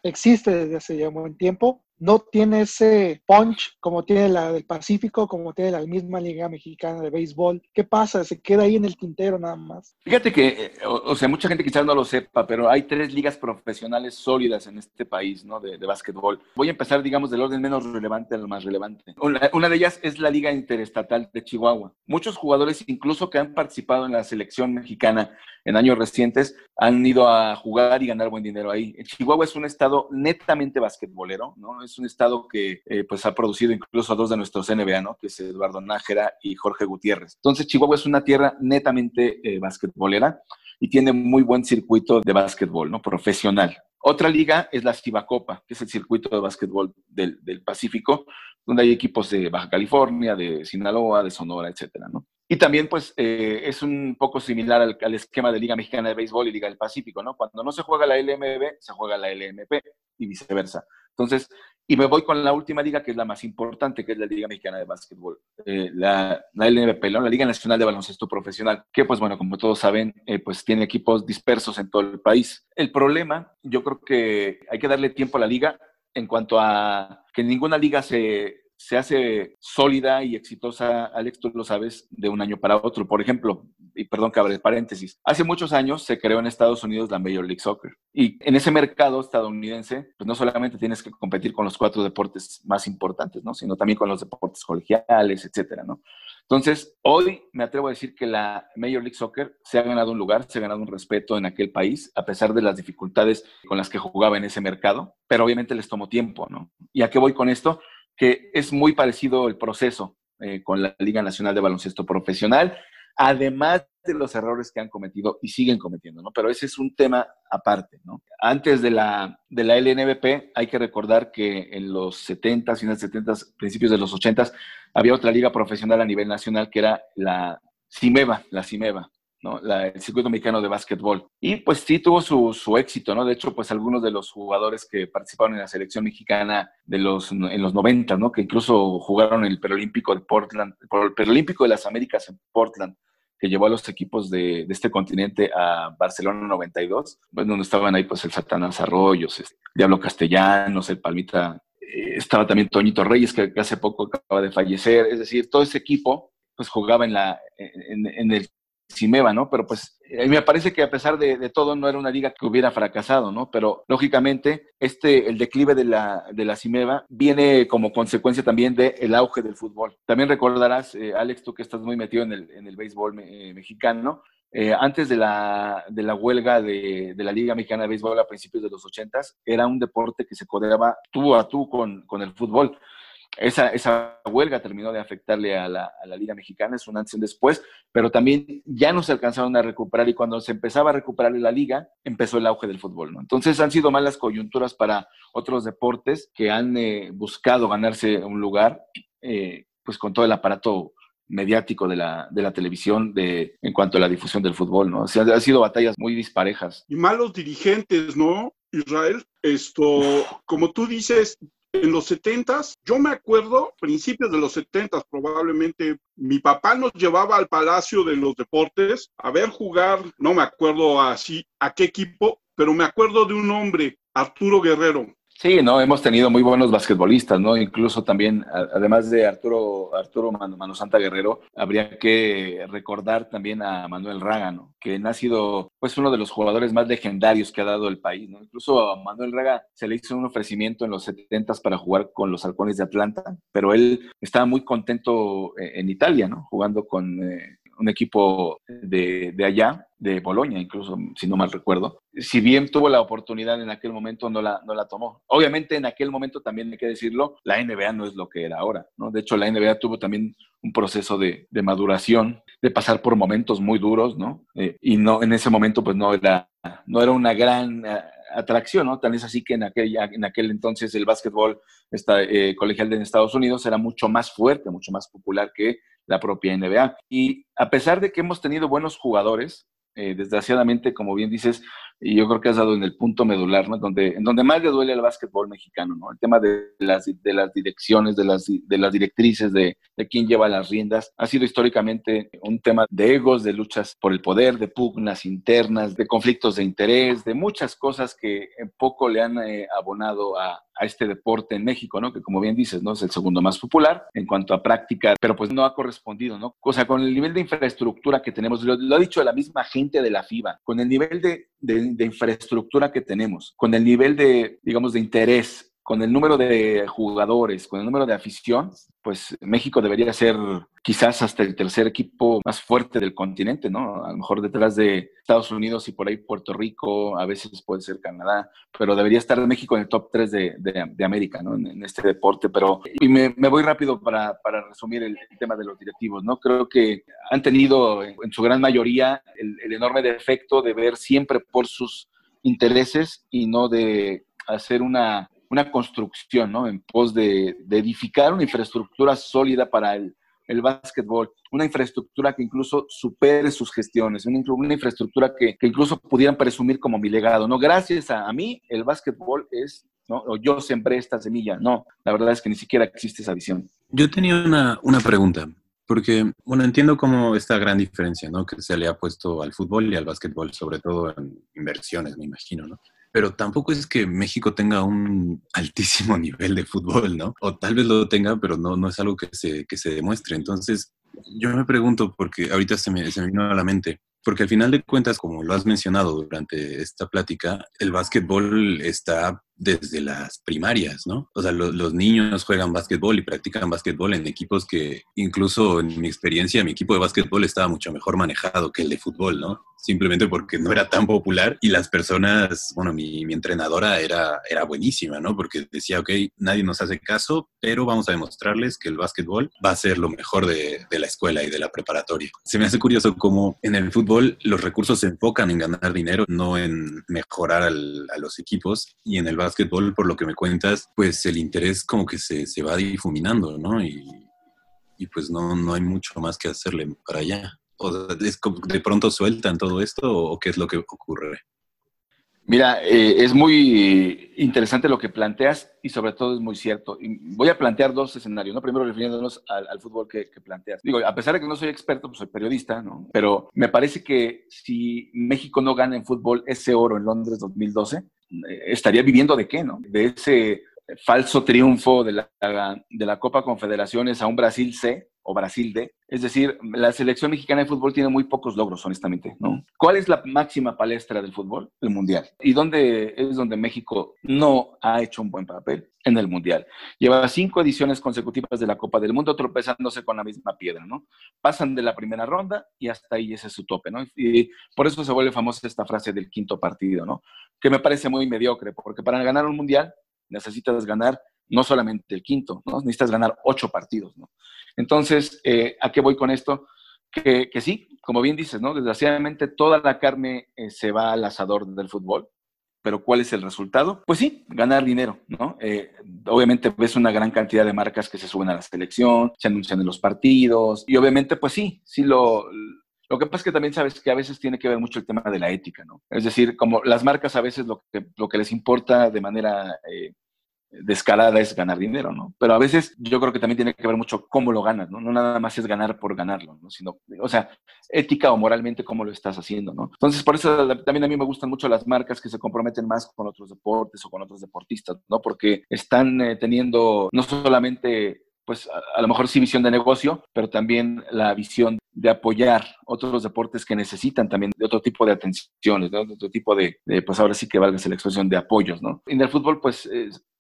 existe desde hace ya un buen tiempo, no tiene ese punch como tiene la del Pacífico, como tiene la misma Liga Mexicana de Béisbol. ¿Qué pasa? Se queda ahí en el tintero nada más. Fíjate que, o, o sea, mucha gente quizás no lo sepa, pero hay tres ligas profesionales sólidas en este país, ¿no? De, de básquetbol. Voy a empezar, digamos, del orden menos relevante al más relevante. Una, una, de ellas es la Liga Interestatal de Chihuahua. Muchos jugadores, incluso que han participado en la selección mexicana en años recientes, han ido a jugar y ganar buen dinero ahí. Chihuahua es un estado netamente basquetbolero, ¿no? Es un estado que eh, pues ha producido incluso a dos de nuestros NBA, ¿no? Que es Eduardo Nájera y Jorge Gutiérrez. Entonces, Chihuahua es una tierra netamente eh, basquetbolera y tiene muy buen circuito de básquetbol, ¿no? Profesional. Otra liga es la Cibacopa, que es el circuito de básquetbol del, del, Pacífico, donde hay equipos de Baja California, de Sinaloa, de Sonora, etcétera, ¿no? Y también, pues, eh, es un poco similar al, al, esquema de Liga Mexicana de Béisbol y Liga del Pacífico, ¿no? Cuando no se juega la LMB, se juega la LMP y viceversa. Entonces, y me voy con la última liga, que es la más importante, que es la Liga Mexicana de Básquetbol, eh, la, la LMP, la Liga Nacional de Baloncesto Profesional, que pues bueno, como todos saben, eh, pues tiene equipos dispersos en todo el país. El problema, yo creo que hay que darle tiempo a la liga en cuanto a que ninguna liga se, se hace sólida y exitosa, Alex, tú lo sabes, de un año para otro. Por ejemplo, y perdón que abre paréntesis, hace muchos años se creó en Estados Unidos la Major League Soccer. Y en ese mercado estadounidense, pues no solamente tienes que competir con los cuatro deportes más importantes, ¿no? Sino también con los deportes colegiales, etcétera, ¿no? Entonces, hoy me atrevo a decir que la Major League Soccer se ha ganado un lugar, se ha ganado un respeto en aquel país, a pesar de las dificultades con las que jugaba en ese mercado, pero obviamente les tomó tiempo, ¿no? ¿Y a qué voy con esto? Que es muy parecido el proceso eh, con la Liga Nacional de Baloncesto Profesional además de los errores que han cometido y siguen cometiendo, ¿no? Pero ese es un tema aparte, ¿no? Antes de la, de la LNBP, hay que recordar que en los 70, finales 70, principios de los 80, había otra liga profesional a nivel nacional que era la CIMEVA, la CIMEVA, ¿no? el circuito mexicano de básquetbol. Y pues sí tuvo su, su, éxito, ¿no? De hecho, pues algunos de los jugadores que participaron en la selección mexicana de los, en los 90, ¿no? Que incluso jugaron el Perolímpico de Portland, el Perolímpico de las Américas en Portland, que llevó a los equipos de, de este continente a Barcelona 92, pues donde estaban ahí pues el Satanás Arroyos, este, Diablo Castellanos, el Palmita, eh, estaba también Toñito Reyes, que, hace poco acaba de fallecer, es decir, todo ese equipo pues jugaba en, la, en el Cimeva, ¿no? Pero pues eh, me parece que a pesar de, todo no era una liga que hubiera fracasado, ¿no? Pero lógicamente este, el declive de la, de la viene como consecuencia también del auge del fútbol. También recordarás, eh, Alex, tú que estás muy metido en el, en el béisbol eh, mexicano, antes de la, de la huelga de, de, la Liga Mexicana de Béisbol a principios de los ochentas, era un deporte que se codeaba tú a tú con, con el fútbol. Esa, esa, huelga terminó de afectarle a la, a la, Liga Mexicana, es un antes y después, pero también ya no se alcanzaron a recuperar y cuando se empezaba a recuperar la liga, empezó el auge del fútbol. Entonces han sido malas coyunturas para otros deportes que han eh, buscado ganarse un lugar, eh, pues con todo el aparato mediático de la, de la televisión de, en cuanto a la difusión del fútbol, ¿no? O han sido batallas muy disparejas. Y malos dirigentes, ¿no? Israel, esto, como tú dices, en los setentas, yo me acuerdo, principios de los setentas probablemente, mi papá nos llevaba al Palacio de los Deportes a ver jugar, no me acuerdo así a qué equipo, pero me acuerdo de un hombre, Arturo Guerrero, Sí, no, hemos tenido muy buenos basquetbolistas, ¿no? Incluso también, además de Arturo, Arturo Mano Santa Guerrero, habría que recordar también a Manuel Raga, ¿no? Que ha sido, pues, uno de los jugadores más legendarios que ha dado el país, ¿no? Incluso a Manuel Raga se le hizo un ofrecimiento en los 70 para jugar con los halcones de Atlanta, pero él estaba muy contento eh, en Italia, ¿no? Jugando con... Eh, un equipo de, de, allá, de Boloña, incluso, si no mal recuerdo. Si bien tuvo la oportunidad en aquel momento, no la, no la tomó. Obviamente, en aquel momento también hay que decirlo, la NBA no es lo que era ahora, ¿no? De hecho, la NBA tuvo también un proceso de, de maduración, de pasar por momentos muy duros, ¿no? Eh, y no, en ese momento, pues no era, no era una gran eh, atracción, ¿no? Tan es así que en aquel, en aquel entonces el básquetbol eh, colegial de Estados Unidos era mucho más fuerte, mucho más popular que la propia NBA. Y a pesar de que hemos tenido buenos jugadores, eh, desgraciadamente, como bien dices, y yo creo que has dado en el punto medular, ¿no? Donde, en donde más le duele al básquetbol mexicano, ¿no? El tema de las, de las direcciones, de las, de las directrices, de, de quién lleva las riendas, ha sido históricamente un tema de egos, de luchas por el poder, de pugnas internas, de conflictos de interés, de muchas cosas que en poco le han eh, abonado a, a este deporte en México, ¿no? Que como bien dices, ¿no? Es el segundo más popular en cuanto a práctica, pero pues no ha correspondido, ¿no? O sea, con el nivel de infraestructura que tenemos, lo, lo ha dicho la misma gente de la FIBA, con el nivel de, de, de infraestructura que tenemos, con el nivel de, digamos, de interés con el número de jugadores, con el número de afición, pues México debería ser quizás hasta el tercer equipo más fuerte del continente, ¿no? A lo mejor detrás de Estados Unidos y por ahí Puerto Rico, a veces puede ser Canadá, pero debería estar México en el top 3 de, de, América, ¿no? En, este deporte, pero... Y me, me voy rápido para, para resumir el, tema de los directivos, ¿no? Creo que han tenido en, su gran mayoría el enorme defecto de ver siempre por sus intereses y no de hacer una una construcción, ¿no? En pos de, edificar una infraestructura sólida para el, el básquetbol, una infraestructura que incluso supere sus gestiones, una, una infraestructura que, que, incluso pudieran presumir como mi legado, ¿no? Gracias a, a mí, el básquetbol es, ¿no? O yo sembré esta semilla, no, la verdad es que ni siquiera existe esa visión. Yo tenía una, una pregunta, porque, bueno, entiendo cómo esta gran diferencia, ¿no? Que se le ha puesto al fútbol y al básquetbol, sobre todo en inversiones, me imagino, ¿no? Pero tampoco es que México tenga un altísimo nivel de fútbol, ¿no? O tal vez lo tenga, pero no, no es algo que se, que se demuestre. Entonces, yo me pregunto, porque ahorita se me, se me vino a la mente, porque al final de cuentas, como lo has mencionado durante esta plática, el básquetbol está desde las primarias, ¿no? O sea, los niños juegan básquetbol y practican básquetbol en equipos que incluso en mi experiencia, mi equipo de básquetbol estaba mucho mejor manejado que el de fútbol, ¿no? Simplemente porque no era tan popular y las personas, bueno, mi, mi entrenadora era, era buenísima, ¿no? Porque decía, ok, nadie nos hace caso, pero vamos a demostrarles que el básquetbol va a ser lo mejor de, de la escuela y de la preparatoria. Se me hace curioso cómo en el fútbol los recursos se enfocan en ganar dinero, no en mejorar al, a los equipos y en el básquetbol, por lo que me cuentas, pues el interés como que se, se va difuminando, ¿no? Y, pues no, no hay mucho más que hacerle para allá. O como de pronto sueltan todo esto o qué es lo que ocurre? Mira, eh, es muy interesante lo que planteas y sobre todo es muy cierto. voy a plantear dos escenarios, ¿no? Primero refiriéndonos al, fútbol que, planteas. Digo, a pesar de que no soy experto, pues soy periodista, ¿no? Pero me parece que si México no gana en fútbol ese oro en Londres 2012, estaría viviendo de qué, ¿no? De ese falso triunfo de la, de la Copa Confederaciones a un Brasil C o Brasil D. Es decir, la selección mexicana de fútbol tiene muy pocos logros, honestamente, ¿no? ¿Cuál es la máxima palestra del fútbol? El Mundial. ¿Y dónde es donde México no ha hecho un buen papel? En el Mundial. Lleva cinco ediciones consecutivas de la Copa del Mundo tropezándose con la misma piedra, ¿no? Pasan de la primera ronda y hasta ahí ese es su tope, ¿no? Y por eso se vuelve famosa esta frase del quinto partido, ¿no? Que me parece muy mediocre, porque para ganar un Mundial necesitas ganar no solamente el quinto, ¿no? Necesitas ganar ocho partidos, ¿no? Entonces, eh, ¿a qué voy con esto? Que, que, sí, como bien dices, ¿no? Desgraciadamente toda la carne eh, se va al asador del fútbol, pero ¿cuál es el resultado? Pues sí, ganar dinero, ¿no? Eh, obviamente ves una gran cantidad de marcas que se suben a la selección, se anuncian en los partidos, y obviamente, pues sí, sí lo, lo que pasa es que también sabes que a veces tiene que ver mucho el tema de la ética, ¿no? Es decir, como las marcas a veces lo que, lo que les importa de manera eh, es ganar dinero, ¿no? Pero a veces yo creo que también tiene que ver mucho cómo lo ganas, ¿no? No nada más es ganar por ganarlo, ¿no? Sino, o sea, ética o moralmente cómo lo estás haciendo, ¿no? Entonces, por eso también a mí me gustan mucho las marcas que se comprometen más con otros deportes o con otros deportistas, ¿no? Porque están eh, teniendo no solamente pues a, lo mejor sí visión de negocio, pero también la visión de apoyar otros deportes que necesitan también de otro tipo de atenciones, de otro tipo de, pues ahora sí que valga la expresión de apoyos, ¿no? En el fútbol, pues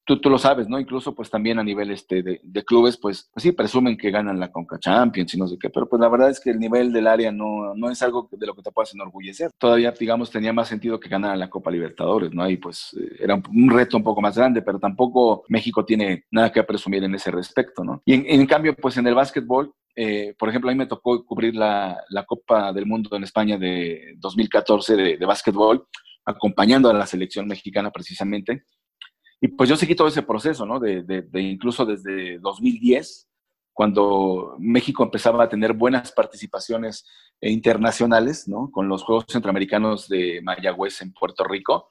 tú, tú, lo sabes, ¿no? Incluso pues también a nivel este de, de clubes, pues, pues, sí, presumen que ganan la Conca Champions y no sé qué, pero pues la verdad es que el nivel del área no, no es algo de lo que te puedas enorgullecer. Todavía, digamos, tenía más sentido que ganar la Copa Libertadores, ¿no? Y pues eh, era un, reto un poco más grande, pero tampoco México tiene nada que presumir en ese respecto, ¿no? Y en cambio, pues en el básquetbol, eh, por ejemplo, a mí me tocó cubrir la, Copa del Mundo en España de 2014 de, de básquetbol, acompañando a la selección mexicana precisamente. Y pues yo seguí todo ese proceso, ¿no? De, de, incluso desde 2010, cuando México empezaba a tener buenas participaciones internacionales, ¿no? Con los Juegos Centroamericanos de Mayagüez en Puerto Rico.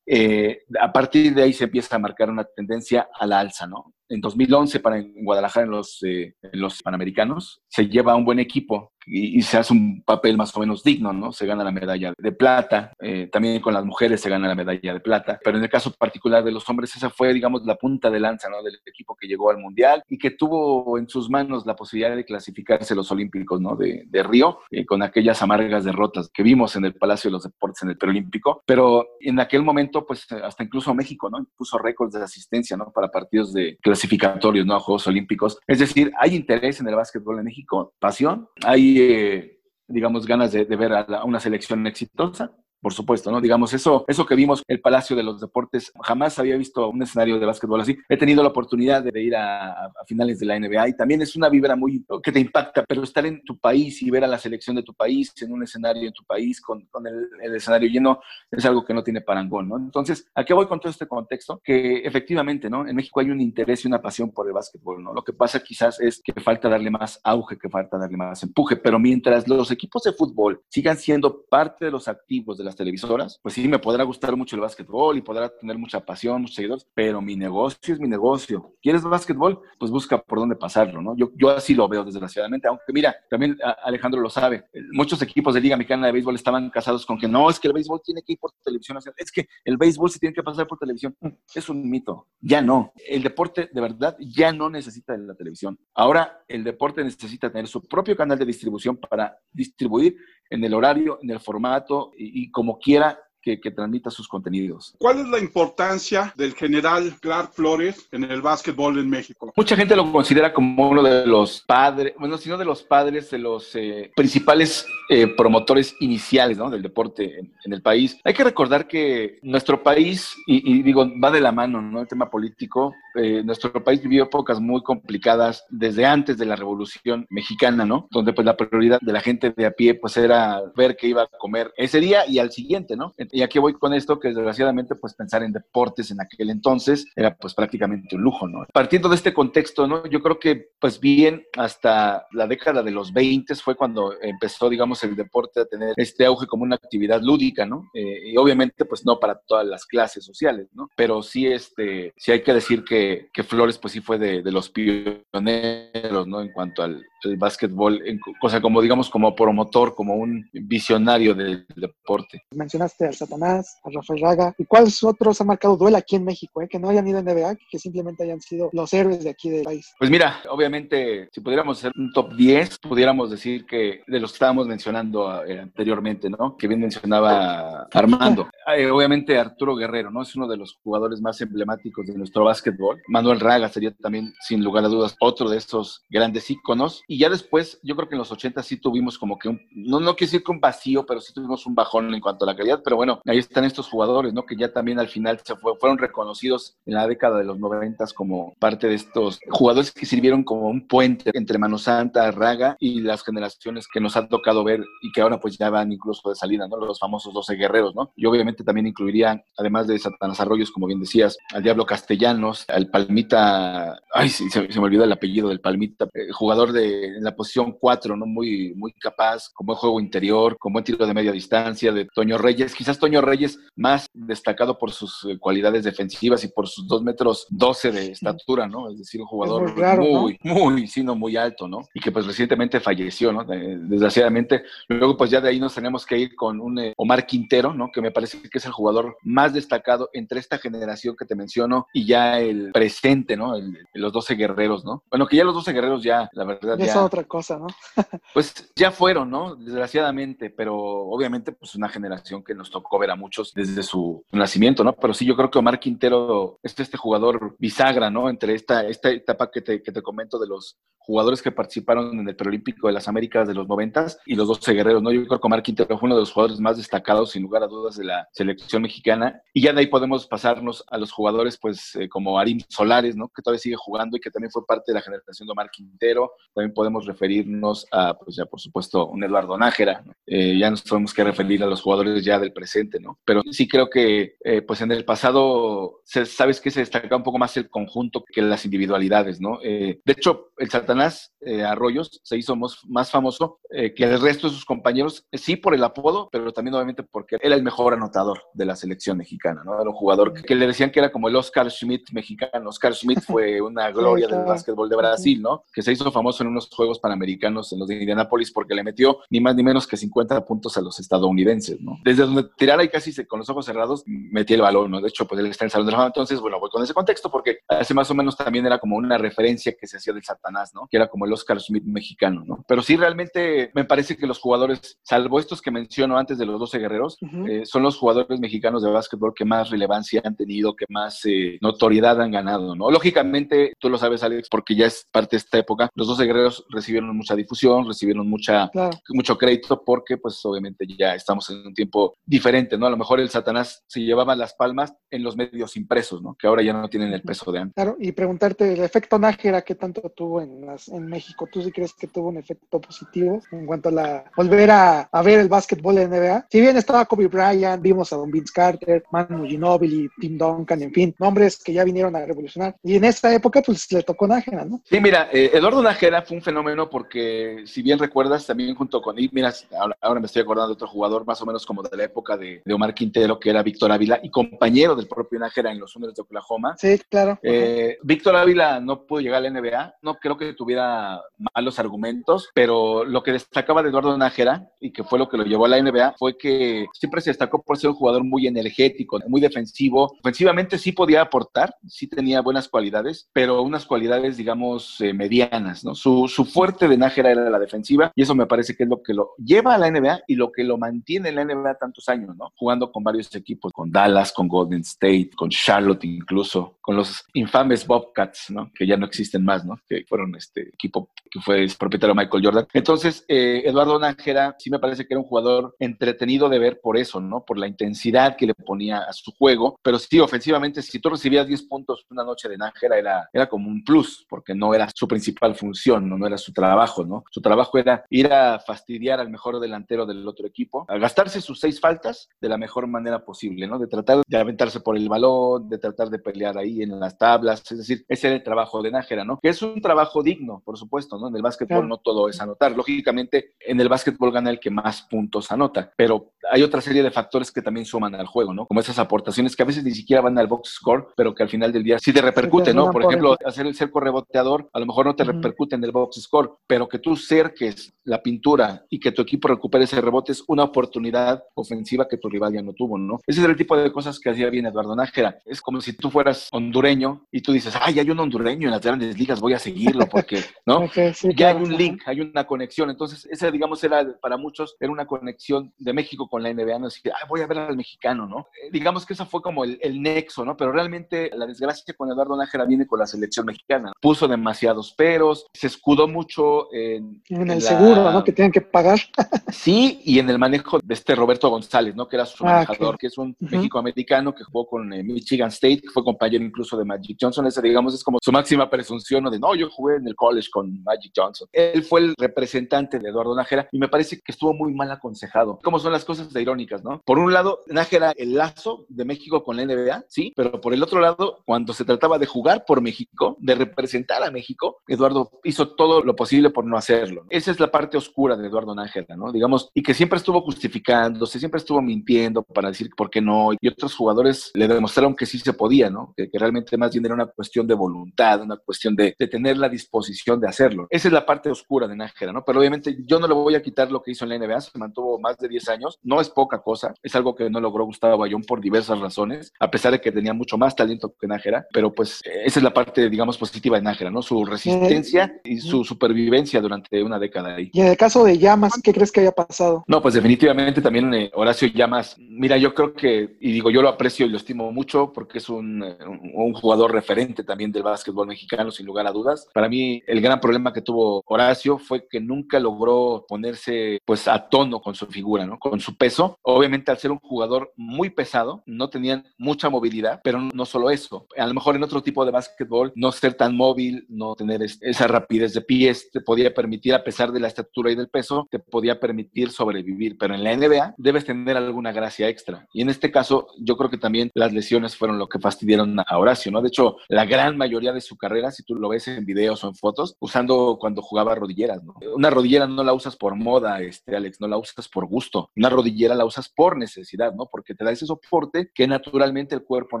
Eh, a partir de ahí se empieza a marcar una tendencia a la alza, ¿no? En 2011, para en Guadalajara, en los, eh, en los Panamericanos, se lleva un buen equipo y, se hace un papel más o menos digno, ¿no? Se gana la medalla de plata, eh, también con las mujeres se gana la medalla de plata, pero en el caso particular de los hombres, esa fue, digamos, la punta de lanza, ¿no? Del equipo que llegó al Mundial y que tuvo en sus manos la posibilidad de clasificarse los Olímpicos, ¿no? De, de Río, eh, con aquellas amargas derrotas que vimos en el Palacio de los Deportes en el Preolímpico, pero en aquel momento, pues hasta incluso México, ¿no? Puso récords de asistencia, ¿no? Para partidos de clasificatorios, ¿no? A Juegos Olímpicos. Es decir, hay interés en el básquetbol en México, pasión, hay eh, digamos, ganas de, ver a, una selección exitosa por supuesto, ¿no? Digamos, eso, eso que vimos el Palacio de los Deportes, jamás había visto un escenario de básquetbol así. He tenido la oportunidad de, ir a, finales de la NBA y también es una vibra muy que te impacta, pero estar en tu país y ver a la selección de tu país en un escenario en tu país con, con el, el, escenario lleno es algo que no tiene parangón, ¿no? Entonces, ¿a qué voy con todo este contexto? Que efectivamente, ¿no? En México hay un interés y una pasión por el básquetbol, ¿no? Lo que pasa quizás es que falta darle más auge, que falta darle más empuje, pero mientras los equipos de fútbol sigan siendo parte de los activos de la las televisoras, pues sí, me podrá gustar mucho el básquetbol y podrá tener mucha pasión, muchos seguidores, pero mi negocio es mi negocio. ¿Quieres básquetbol? Pues busca por dónde pasarlo, ¿no? Yo, así lo veo desgraciadamente, aunque mira, también Alejandro lo sabe, muchos equipos de Liga Mexicana de Béisbol estaban casados con que no, es que el béisbol tiene que ir por televisión, es que el béisbol se tiene que pasar por televisión. Es un mito, ya no. El deporte de verdad ya no necesita de la televisión. Ahora el deporte necesita tener su propio canal de distribución para distribuir en el horario, en el formato y, como quiera que, transmita sus contenidos. ¿Cuál es la importancia del general Clark Flores en el básquetbol en México? Mucha gente lo considera como uno de los padres, bueno, sino de los padres de los eh, principales eh, promotores iniciales ¿no? del deporte en, el país. Hay que recordar que nuestro país, y, digo, va de la mano, ¿no? El tema político, eh, nuestro país vivió épocas muy complicadas desde antes de la Revolución Mexicana, ¿no? Donde pues la prioridad de la gente de a pie pues era ver qué iba a comer ese día y al siguiente, ¿no? Y aquí voy con esto, que desgraciadamente pues pensar en deportes en aquel entonces era pues prácticamente un lujo, ¿no? Partiendo de este contexto, ¿no? Yo creo que pues bien hasta la década de los 20 fue cuando empezó, digamos, el deporte a tener este auge como una actividad lúdica, ¿no? Eh, y obviamente pues no para todas las clases sociales, ¿no? Pero sí, este, sí hay que decir que que, Flores pues sí fue de, de, los pioneros, ¿no? En cuanto al, el básquetbol, en, cosa como digamos como promotor, como un visionario del deporte. Mencionaste al Satanás, a Rafael Raga, ¿y cuáles otros han marcado duelo aquí en México? Eh? Que no hayan ido a NBA, que simplemente hayan sido los héroes de aquí del país. Pues mira, obviamente, si pudiéramos hacer un top 10, pudiéramos decir que de los que estábamos mencionando eh, anteriormente, ¿no? Que bien mencionaba Armando. Eh, obviamente Arturo Guerrero, ¿no? Es uno de los jugadores más emblemáticos de nuestro básquetbol. Manuel Raga sería también, sin lugar a dudas, otro de esos grandes íconos. Y ya después, yo creo que en los 80 sí tuvimos como que un, no, no quiero decir que un vacío, pero sí tuvimos un bajón en cuanto a la calidad. Pero bueno, ahí están estos jugadores, ¿no? Que ya también al final se fueron reconocidos en la década de los 90 como parte de estos jugadores que sirvieron como un puente entre Mano Santa, Raga y las generaciones que nos han tocado ver y que ahora pues ya van incluso de salida, ¿no? Los famosos 12 guerreros, ¿no? Y obviamente también incluiría, además de Satanás Arroyos, como bien decías, al Diablo Castellanos, al Palmita, ay, se, se me olvidó el apellido del Palmita, eh, jugador de en la posición 4, ¿no? Muy, muy capaz, con buen juego interior, con buen tiro de media distancia, de Toño Reyes. Quizás Toño Reyes más destacado por sus eh, cualidades defensivas y por sus 2 metros 12 de estatura, ¿no? Es decir, un jugador muy, muy, sino muy alto, ¿no? Y que pues recientemente falleció, ¿no? Desgraciadamente. Luego pues ya de ahí nos tenemos que ir con un eh, Omar Quintero, ¿no? Que me parece que es el jugador más destacado entre esta generación que te menciono y ya el presente, ¿no? los 12 guerreros, ¿no? Bueno, que ya los 12 guerreros ya, la verdad, ya otra cosa, ¿no? pues ya fueron, ¿no? Desgraciadamente, pero obviamente pues una generación que nos tocó ver a muchos desde su nacimiento, ¿no? Pero sí, yo creo que Omar Quintero es este jugador bisagra, ¿no? Entre esta, esta etapa que te, que te comento de los jugadores que participaron en el Preolímpico de las Américas de los noventas y los 12 guerreros, ¿no? Yo creo que Omar Quintero fue uno de los jugadores más destacados, sin lugar a dudas, de la selección mexicana. Y ya de ahí podemos pasarnos a los jugadores, pues, eh, como Arim Solares, ¿no? Que todavía sigue jugando y que también fue parte de la generación de Omar Quintero. También podemos referirnos a, pues, ya por supuesto, un Eduardo Nájera. Eh, ya nos tenemos que referir a los jugadores ya del presente, ¿no? Pero sí creo que, eh, pues, en el pasado, sabes que se destaca un poco más el conjunto que las individualidades, ¿no? de hecho, el Satanás eh, Arroyos se hizo más, famoso eh, que el resto de sus compañeros, eh, sí por el apodo, pero también obviamente porque era el mejor anotador de la selección mexicana, ¿no? Era un jugador que, le decían que era como el Oscar Schmidt mexicano. Oscar Schmidt fue una gloria del básquetbol de Brasil, ¿no? Que se hizo famoso en unos Juegos Panamericanos en los de Indianápolis porque le metió ni más ni menos que 50 puntos a los estadounidenses, ¿no? Desde donde tirara y casi con los ojos cerrados metía el balón, ¿no? De hecho, pues él está en el Salón de la Fama. Entonces, bueno, voy con ese contexto porque hace más o menos también era como una referencia que se hacía del Satanás, ¿no? que era como el Oscar Smith mexicano, ¿no? Pero sí, realmente me parece que los jugadores, salvo estos que menciono antes de los 12 guerreros, eh, son los jugadores mexicanos de básquetbol que más relevancia han tenido, que más eh, notoriedad han ganado, ¿no? Lógicamente, tú lo sabes, Alex, porque ya es parte de esta época, los 12 guerreros recibieron mucha difusión, recibieron mucha, mucho crédito, porque pues obviamente ya estamos en un tiempo diferente, ¿no? A lo mejor el Satanás se llevaba las palmas en los medios impresos, ¿no? Que ahora ya no tienen el peso de antes. Claro, y preguntarte, ¿el efecto Nájera qué tanto tuvo en las en México. ¿Tú sí crees que tuvo un efecto positivo en cuanto a la volver a, ver el básquetbol de NBA? Si bien estaba Kobe Bryant, vimos a Don Vince Carter, Manu Ginobili, Tim Duncan, en fin, nombres que ya vinieron a revolucionar. Y en esta época, pues le tocó Nájera, ¿no? Sí, mira, eh, Eduardo Nájera fue un fenómeno porque, si bien recuerdas, también junto con, y mira, ahora, me estoy acordando de otro jugador más o menos como de la época de, Omar Quintero, que era Víctor Ávila y compañero del propio Nájera en los Unidos de Oklahoma. Sí, claro. Eh, Víctor Ávila no pudo llegar a la NBA, no creo que tuviera malos argumentos, pero lo que destacaba de Eduardo Nájera y que fue lo que lo llevó a la NBA fue que siempre se destacó por ser un jugador muy energético, muy defensivo. Ofensivamente sí podía aportar, sí tenía buenas cualidades, pero unas cualidades, digamos, eh, medianas, ¿no? Su, su fuerte de Nájera era la defensiva y eso me parece que es lo que lo lleva a la NBA y lo que lo mantiene en la NBA tantos años, ¿no? Jugando con varios equipos, con Dallas, con Golden State, con Charlotte incluso, con los infames Bobcats, ¿no? Que ya no existen más, ¿no? Que fueron este equipo que fue propietario Michael Jordan. Entonces, eh, Eduardo Nájera sí me parece que era un jugador entretenido de ver por eso, ¿no? Por la intensidad que le ponía a su juego, pero sí, ofensivamente, si tú recibías 10 puntos una noche de Nájera, era, era como un plus, porque no era su principal función, ¿no? No era su trabajo, ¿no? Su trabajo era ir a fastidiar al mejor delantero del otro equipo, a gastarse sus seis faltas de la mejor manera posible, ¿no? De tratar de aventarse por el balón, de tratar de pelear ahí en las tablas, es decir, ese era el trabajo de Nájera, ¿no? Que es un trabajo digno, por supuesto, ¿no? En el básquetbol no todo es anotar. Lógicamente, en el básquetbol gana el que más puntos anota, pero hay otra serie de factores que también suman al juego, ¿no? Como esas aportaciones que a veces ni siquiera van al box score, pero que al final del día sí te repercute, ¿no? Por ejemplo, hacer el cerco reboteador a lo mejor no te repercute en el box score, pero que tú cerques la pintura y que tu equipo recupere ese rebote es una oportunidad ofensiva que tu rival ya no tuvo, ¿no? Ese es el tipo de cosas que hacía bien Eduardo Nájera. Es como si tú fueras hondureño y tú dices, ay, hay un hondureño en las grandes ligas, voy a seguirlo porque, ¿no? ya hay un link, hay una conexión. Entonces, esa, digamos, era para muchos, era una conexión de México con la NBA, ¿no? Así que, ay, voy a ver al mexicano, ¿no? Eh, digamos que esa fue como el, el, nexo, ¿no? Pero realmente la desgracia con Eduardo Nájera viene con la selección mexicana. Puso demasiados peros, se escudó mucho en... En el seguro, ¿no? Que tienen que pagar. sí, y en el manejo de este Roberto González, ¿no? Que era su ah, manejador, que es un México-americano que jugó con eh, Michigan State, que fue compañero incluso de Magic Johnson. Ese, digamos, es como su máxima presunción, ¿no? De, no, yo jugué en el college con Magic Johnson. Él fue el representante de Eduardo Nájera y me parece que estuvo muy mal aconsejado. Como son las cosas de irónicas, ¿no? Por un lado, Nájera el lazo de México con la NBA, sí, pero por el otro lado, cuando se trataba de jugar por México, de representar a México, Eduardo hizo todo lo posible por no hacerlo. Esa es la parte oscura de Eduardo Nájera, ¿no? Digamos, y que siempre estuvo justificándose, siempre estuvo mintiendo para decir por qué no, y otros jugadores le demostraron que sí se podía, ¿no? Que, realmente más bien era una cuestión de voluntad, una cuestión de, de, tener la disposición de hacerlo. Esa es la parte oscura de Nájera, ¿no? Pero obviamente yo no le voy a quitar lo que hizo en la NBA, se mantuvo más de 10 años, no es poca cosa, es algo que no logró Gustavo Bayón por diversas razones, a pesar de que tenía mucho más talento que Nájera, pero pues esa es la parte, digamos, positiva de Nájera, ¿no? Su resistencia y su supervivencia durante una década ahí. Y en el caso de Llamas, ¿qué crees que haya pasado? No, pues definitivamente también eh, Horacio Llamas, mira, yo creo que, y digo, yo lo aprecio y lo estimo mucho porque es un, eh, un, jugador referente también del básquetbol mexicano, sin lugar a dudas. Para mí, el gran problema que tuvo Horacio fue que nunca logró ponerse pues a tono con su figura, ¿no? Con su peso. Obviamente, al ser un jugador muy pesado, no tenían mucha movilidad, pero no solo eso. A lo mejor en otro tipo de básquetbol, no ser tan móvil, no tener esa rapidez de pies, te podía permitir, a pesar de la estatura y del peso, te podía permitir sobrevivir. Pero en la NBA debes tener alguna gracia extra. Y en este caso, yo creo que también las lesiones fueron lo que fastidiaron a Horacio, ¿no? De hecho, la gran mayoría de su carrera, si tú lo ves en videos o en fotos, usando cuando jugaba rodilleras, ¿no? Una rodillera no la usas por moda, este, Alex, no la usas por gusto. Una rodillera la usas por necesidad, ¿no? Porque te da ese soporte que naturalmente el cuerpo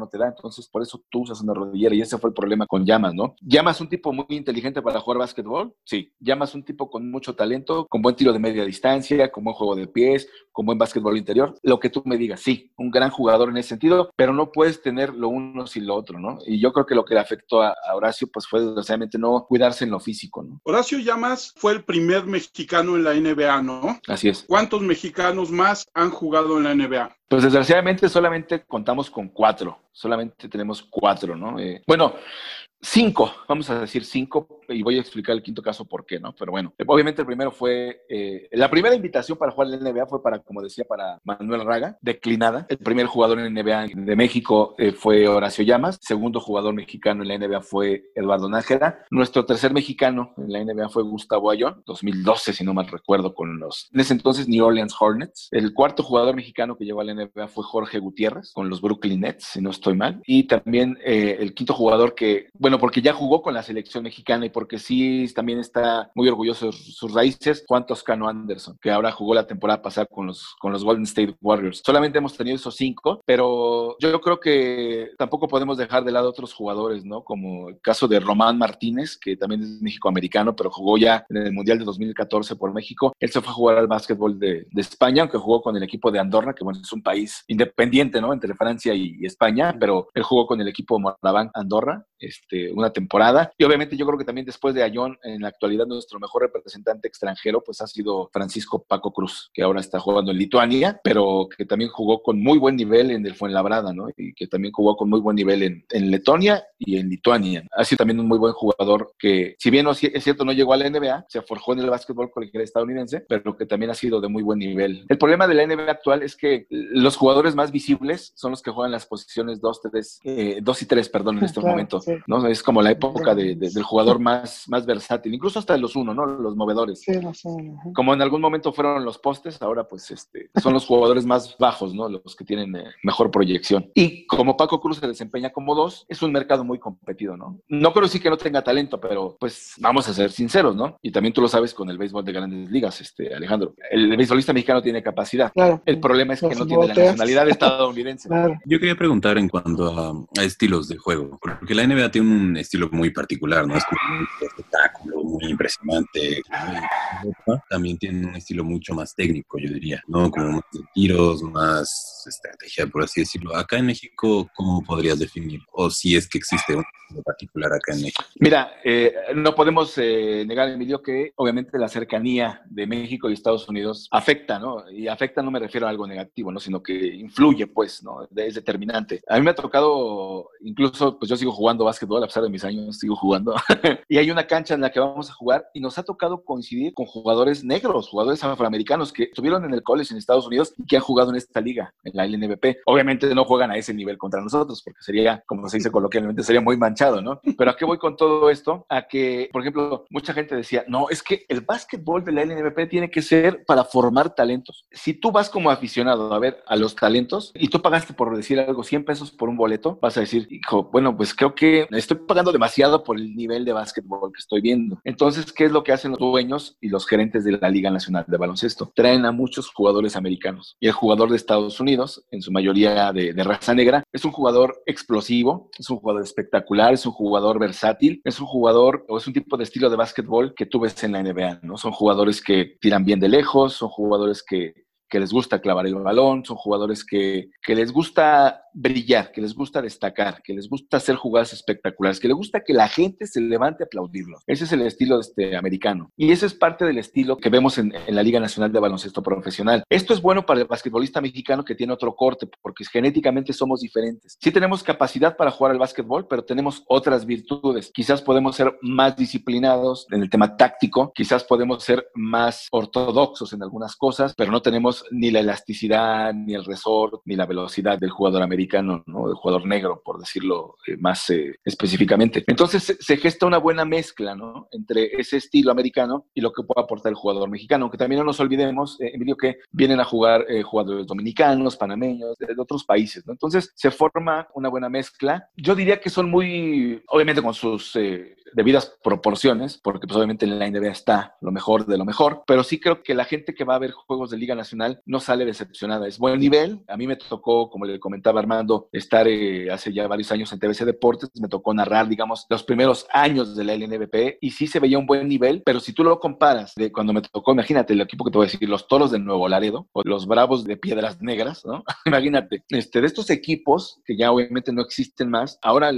no te da. Entonces, por eso tú usas una rodillera y ese fue el problema con Llamas, ¿no? Llamas un tipo muy inteligente para jugar básquetbol, sí. Llamas un tipo con mucho talento, con buen tiro de media distancia, con buen juego de pies, con buen básquetbol interior. Lo que tú me digas, sí, un gran jugador en ese sentido, pero no puedes tener lo uno sin lo otro, ¿no? Y yo creo que lo que le afectó a, Horacio, pues fue desgraciadamente no cuidarse en lo físico, ¿no? Horacio Llamas fue el primer mexicano en la NBA, ¿no? Así es. ¿Cuántos mexicanos más han jugado en la NBA? Pues desgraciadamente solamente contamos con cuatro, solamente tenemos cuatro, ¿no? Eh, bueno, Cinco, vamos a decir cinco, y voy a explicar el quinto caso por qué, ¿no? Pero bueno, obviamente el primero fue, eh, la primera invitación para jugar en la NBA fue para, como decía, para Manuel Raga, declinada. El primer jugador en la NBA de México eh, fue Horacio Llamas, segundo jugador mexicano en la NBA fue Eduardo Nájera, nuestro tercer mexicano en la NBA fue Gustavo Ayón, 2012, si no mal recuerdo, con los, en ese entonces, New Orleans Hornets. El cuarto jugador mexicano que llegó a la NBA fue Jorge Gutiérrez, con los Brooklyn Nets, si no estoy mal. Y también eh, el quinto jugador que, bueno, porque ya jugó con la selección mexicana y porque sí también está muy orgulloso de sus raíces, Juan Toscano Anderson, que ahora jugó la temporada pasada con los, con los Golden State Warriors. Solamente hemos tenido esos cinco, pero yo creo que tampoco podemos dejar de lado otros jugadores, ¿no? Como el caso de Román Martínez, que también es mexicoamericano, pero jugó ya en el Mundial de 2014 por México. Él se fue a jugar al básquetbol de, de España, aunque jugó con el equipo de Andorra, que bueno, es un país independiente, ¿no? Entre Francia y, España, pero él jugó con el equipo Moraván Andorra este, una temporada. Y obviamente yo creo que también después de Ayón, en la actualidad nuestro mejor representante extranjero, pues ha sido Francisco Paco Cruz, que ahora está jugando en Lituania, pero que también jugó con muy buen nivel en el Fuenlabrada, ¿no? Y que también jugó con muy buen nivel en, en Letonia y en Lituania. Ha sido también un muy buen jugador que, si bien es cierto, no llegó a la NBA, se forjó en el básquetbol colegial estadounidense, pero que también ha sido de muy buen nivel. El problema de la NBA actual es que los jugadores más visibles son los que juegan las posiciones 2, 3, 2 y 3, perdón, en estos momentos. ¿No? Es como la época de, del jugador más, más versátil, incluso hasta los uno, ¿no? Los movedores. Como en algún momento fueron los postes, ahora pues este, son los jugadores más bajos, ¿no? Los que tienen eh, mejor proyección. Y como Paco Cruz se desempeña como dos, es un mercado muy competido, ¿no? No creo sí que no tenga talento, pero pues vamos a ser sinceros, ¿no? Y también tú lo sabes con el béisbol de grandes ligas, este, Alejandro. El, beisbolista mexicano tiene capacidad. El problema es que no tiene la nacionalidad estadounidense. Yo quería preguntar en cuanto a, a estilos de juego, porque la NBA tiene un estilo muy particular, ¿no? Es como un espectáculo muy impresionante. También tiene un estilo mucho más técnico, yo diría, ¿no? Como más de tiros, más estrategia, por así decirlo. Acá en México, ¿cómo podrías definir? O si es que existe un estilo particular acá en México. Mira, eh, no podemos eh, negar, Emilio, que obviamente la cercanía de México y Estados Unidos afecta, ¿no? Y afecta no me refiero a algo negativo, ¿no? Sino que influye, pues, ¿no? Es determinante. A mí me ha tocado, incluso, pues yo sigo jugando básquetbol, a pesar de mis años, sigo jugando. y hay una cancha en la que vamos a jugar y nos ha tocado coincidir con jugadores negros, jugadores afroamericanos que estuvieron en el college en Estados Unidos y que han jugado en esta liga, en la LNBP. Obviamente no juegan a ese nivel contra nosotros porque sería, como se dice coloquialmente, sería muy manchado, ¿no? Pero ¿a qué voy con todo esto? A que, por ejemplo, mucha gente decía, no, es que el básquetbol de la LNBP tiene que ser para formar talentos. Si tú vas como aficionado a ver a los talentos y tú pagaste por decir algo 100 pesos por un boleto, vas a decir, hijo, bueno, pues creo que estoy pagando demasiado por el nivel de básquetbol que estoy viendo. Entonces, ¿qué es lo que hacen los dueños y los gerentes de la Liga Nacional de Baloncesto? Traen a muchos jugadores americanos. Y el jugador de Estados Unidos, en su mayoría de, raza negra, es un jugador explosivo, es un jugador espectacular, es un jugador versátil, es un jugador o es un tipo de estilo de básquetbol que tú ves en la NBA, ¿no? Son jugadores que tiran bien de lejos, son jugadores que que les gusta clavar el balón, son jugadores que, que, les gusta brillar, que les gusta destacar, que les gusta hacer jugadas espectaculares, que les gusta que la gente se levante a aplaudirlos. Ese es el estilo este, americano. Y ese es parte del estilo que vemos en, en, la Liga Nacional de Baloncesto Profesional. Esto es bueno para el basquetbolista mexicano que tiene otro corte, porque genéticamente somos diferentes. Sí tenemos capacidad para jugar al básquetbol, pero tenemos otras virtudes. Quizás podemos ser más disciplinados en el tema táctico, quizás podemos ser más ortodoxos en algunas cosas, pero no tenemos ni la elasticidad, ni el resort, ni la velocidad del jugador americano, ¿no? Del jugador negro, por decirlo eh, más eh, específicamente. Entonces se, gesta una buena mezcla, ¿no? Entre ese estilo americano y lo que puede aportar el jugador mexicano. Aunque también no nos olvidemos, eh, Emilio, que vienen a jugar jugadores dominicanos, panameños, de, otros países. Entonces se forma una buena mezcla. Yo diría que son muy, obviamente con sus debidas proporciones, porque pues obviamente en la NBA está lo mejor de lo mejor, pero sí creo que la gente que va a ver juegos de Liga Nacional no sale decepcionada. Es buen nivel. A mí me tocó, como le comentaba Armando, estar eh, hace ya varios años en TBC Deportes, me tocó narrar, digamos, los primeros años de la LNBP y sí se veía un buen nivel, pero si tú lo comparas de cuando me tocó, imagínate el equipo que te voy a decir, los Toros de Nuevo Laredo o los Bravos de Piedras Negras, ¿no? imagínate, este, de estos equipos que ya obviamente no existen más, ahora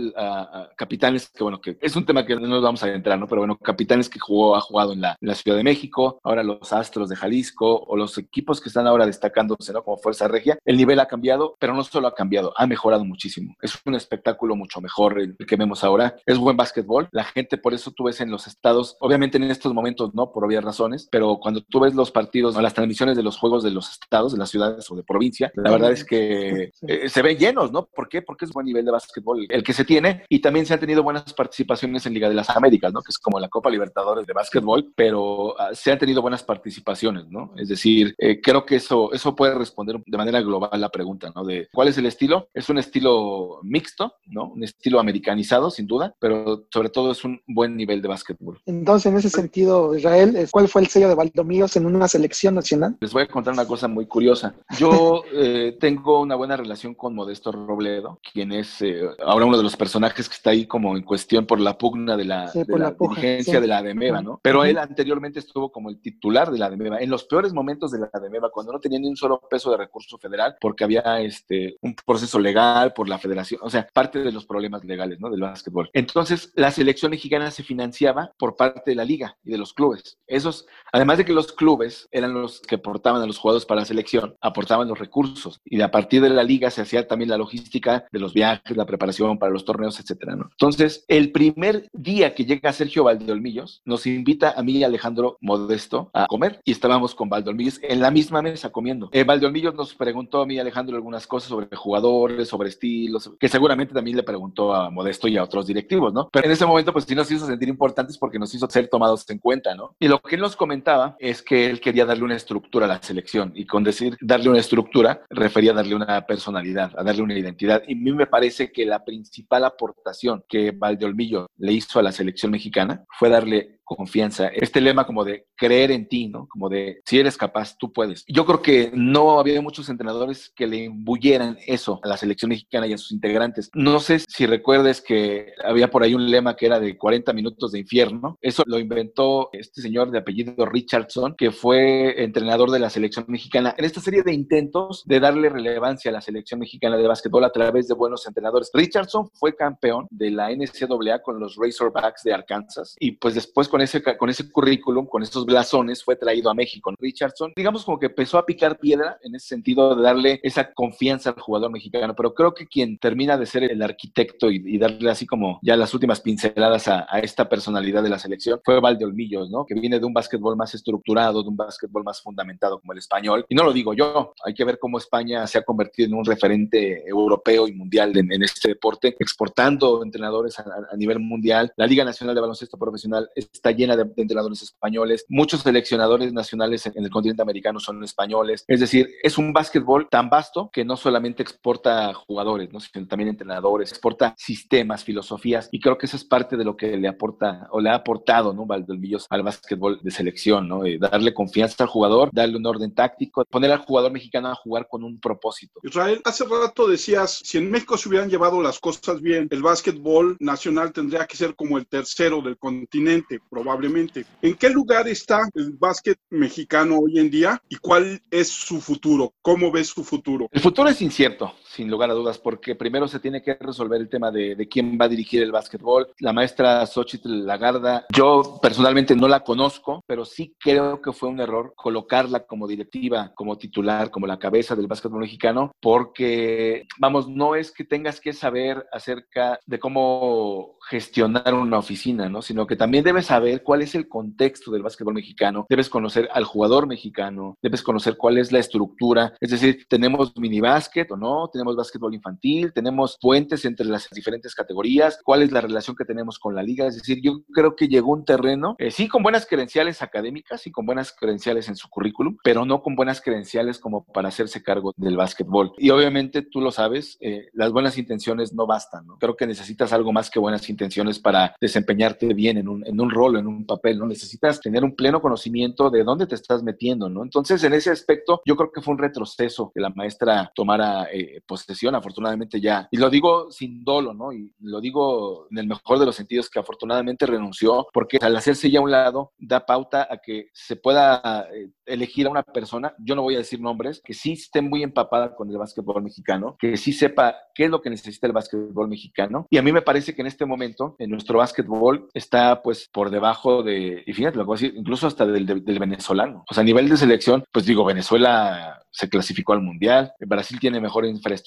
capitanes, que bueno, que es un tema que no nos vamos a entrar, ¿no? Pero bueno, capitanes que jugó, ha jugado en la, Ciudad de México, ahora los Astros de Jalisco, o los equipos que están ahora destacándose, ¿no? Como Fuerza Regia, el nivel ha cambiado, pero no solo ha cambiado, ha mejorado muchísimo. Es un espectáculo mucho mejor el, que vemos ahora. Es buen básquetbol. La gente, por eso tú ves en los estados, obviamente en estos momentos no, por obvias razones, pero cuando tú ves los partidos o las transmisiones de los juegos de los estados, de las ciudades o de provincia, la verdad es que eh, se ven llenos, ¿no? ¿Por qué? Porque es buen nivel de básquetbol el que se tiene y también se han tenido buenas participaciones en Liga de las Américas, ¿no? Que es como la Copa Libertadores de básquetbol, pero uh, se han tenido buenas participaciones, ¿no? Es decir, eh, creo que que eso, eso puede responder de manera global la pregunta, ¿no? De cuál es el estilo. Es un estilo mixto, ¿no? Un estilo americanizado, sin duda, pero sobre todo es un buen nivel de básquetbol. Entonces, en ese sentido, Israel, ¿cuál fue el sello de Valdomíos en una selección nacional? Les voy a contar una cosa muy curiosa. Yo eh, tengo una buena relación con Modesto Robledo, quien es eh, ahora uno de los personajes que está ahí como en cuestión por la pugna de la, dirigencia de la ADEMEVA, ¿no? Pero él anteriormente estuvo como el titular de la ADEMEVA en los peores momentos de la ADEMEVA, cuando no tenía ni un solo peso de recurso federal, porque había este, un proceso legal por la federación, o sea, parte de los problemas legales, ¿no? Del básquetbol. Entonces, la selección mexicana se financiaba por parte de la liga y de los clubes. Esos, además de que los clubes eran los que aportaban a los jugadores para la selección, aportaban los recursos y a partir de la liga se hacía también la logística de los viajes, la preparación para los torneos, etcétera, ¿no? Entonces, el primer día que llega Sergio Valdeolmillos, nos invita a mí y Alejandro Modesto a comer y estábamos con Valdeolmillos en la misma comiendo. Eh, nos preguntó a mí Alejandro algunas cosas sobre jugadores, sobre estilos, que seguramente también le preguntó a Modesto y a otros directivos, ¿no? Pero en ese momento, pues sí nos hizo sentir importantes porque nos hizo ser tomados en cuenta, ¿no? Y lo que él nos comentaba es que él quería darle una estructura a la selección y con decir darle una estructura refería a darle una personalidad, a darle una identidad. Y a mí me parece que la principal aportación que Valdeolmillo le hizo a la selección mexicana fue darle confianza, este lema como de creer en ti, ¿no? Como de si eres capaz, tú puedes. Yo creo que no había muchos entrenadores que le imbuyeran eso a la selección mexicana y a sus integrantes. No sé si recuerdes que había por ahí un lema que era de 40 minutos de infierno. Eso lo inventó este señor de apellido Richardson, que fue entrenador de la selección mexicana en esta serie de intentos de darle relevancia a la selección mexicana de básquetbol a través de buenos entrenadores. Richardson fue campeón de la NCAA con los Razorbacks de Arkansas y pues después con ese, con ese currículum, con esos blasones, fue traído a México. Richardson, digamos como que empezó a picar piedra en ese sentido de darle esa confianza al jugador mexicano, pero creo que quien termina de ser el arquitecto y, darle así como ya las últimas pinceladas a, esta personalidad de la selección fue Valde Olmillos, ¿no? Que viene de un básquetbol más estructurado, de un básquetbol más fundamentado como el español. Y no lo digo yo, hay que ver cómo España se ha convertido en un referente europeo y mundial en, este deporte, exportando entrenadores a, a nivel mundial. La Liga Nacional de Baloncesto Profesional está llena de, entrenadores españoles. Muchos seleccionadores nacionales en, el continente americano son españoles. Es decir, es un básquetbol tan vasto que no solamente exporta jugadores, ¿no? sino también entrenadores, exporta sistemas, filosofías. Y creo que eso es parte de lo que le aporta o le ha aportado ¿no? Valdemillos al básquetbol de selección, ¿no? darle confianza al jugador, darle un orden táctico, poner al jugador mexicano a jugar con un propósito. Israel, hace rato decías, si en México se hubieran llevado las cosas bien, el básquetbol nacional tendría que ser como el tercero del continente, probablemente. ¿En qué lugar está el básquet mexicano hoy en día y cuál es su futuro? ¿Cómo ves su futuro? El futuro es incierto, sin lugar a dudas, porque primero se tiene que resolver el tema de, de quién va a dirigir el básquetbol. La maestra Xochitl Lagarda, yo personalmente no la conozco, pero sí creo que fue un error colocarla como directiva, como titular, como la cabeza del básquetbol mexicano, porque, vamos, no es que tengas que saber acerca de cómo gestionar una oficina, ¿no? Sino que también debes saber cuál es el contexto del básquetbol mexicano, debes conocer al jugador mexicano, debes conocer cuál es la estructura, es decir, tenemos mini básquet o no, tenemos básquetbol infantil, tenemos puentes entre las diferentes categorías, cuál es la relación que tenemos con la liga, es decir, yo creo que llegó un terreno, eh, sí con buenas credenciales académicas y con buenas credenciales en su currículum, pero no con buenas credenciales como para hacerse cargo del básquetbol. Y obviamente tú lo sabes, eh, las buenas intenciones no bastan, ¿no? Creo que necesitas algo más que buenas intenciones para desempeñarte bien en un, en un rol, en un papel, ¿no? Necesitas tener un pleno conocimiento de dónde te estás metiendo, ¿no? Entonces, en ese aspecto, yo creo que fue un retroceso que la maestra tomara eh, posesión, afortunadamente ya. Y lo digo sin dolo, ¿no? Y lo digo en el mejor de los sentidos, que afortunadamente renunció, porque al hacerse ya a un lado, da pauta a que se pueda eh, elegir a una persona, yo no voy a decir nombres, que sí esté muy empapada con el básquetbol mexicano, que sí sepa qué es lo que necesita el básquetbol mexicano. Y a mí me parece que en este momento, en nuestro básquetbol está pues por debajo de, y fíjate lo que voy a decir, incluso hasta del, del, venezolano. O sea, a nivel de selección, pues digo, Venezuela se clasificó al Mundial. Brasil tiene mejor infraestructura,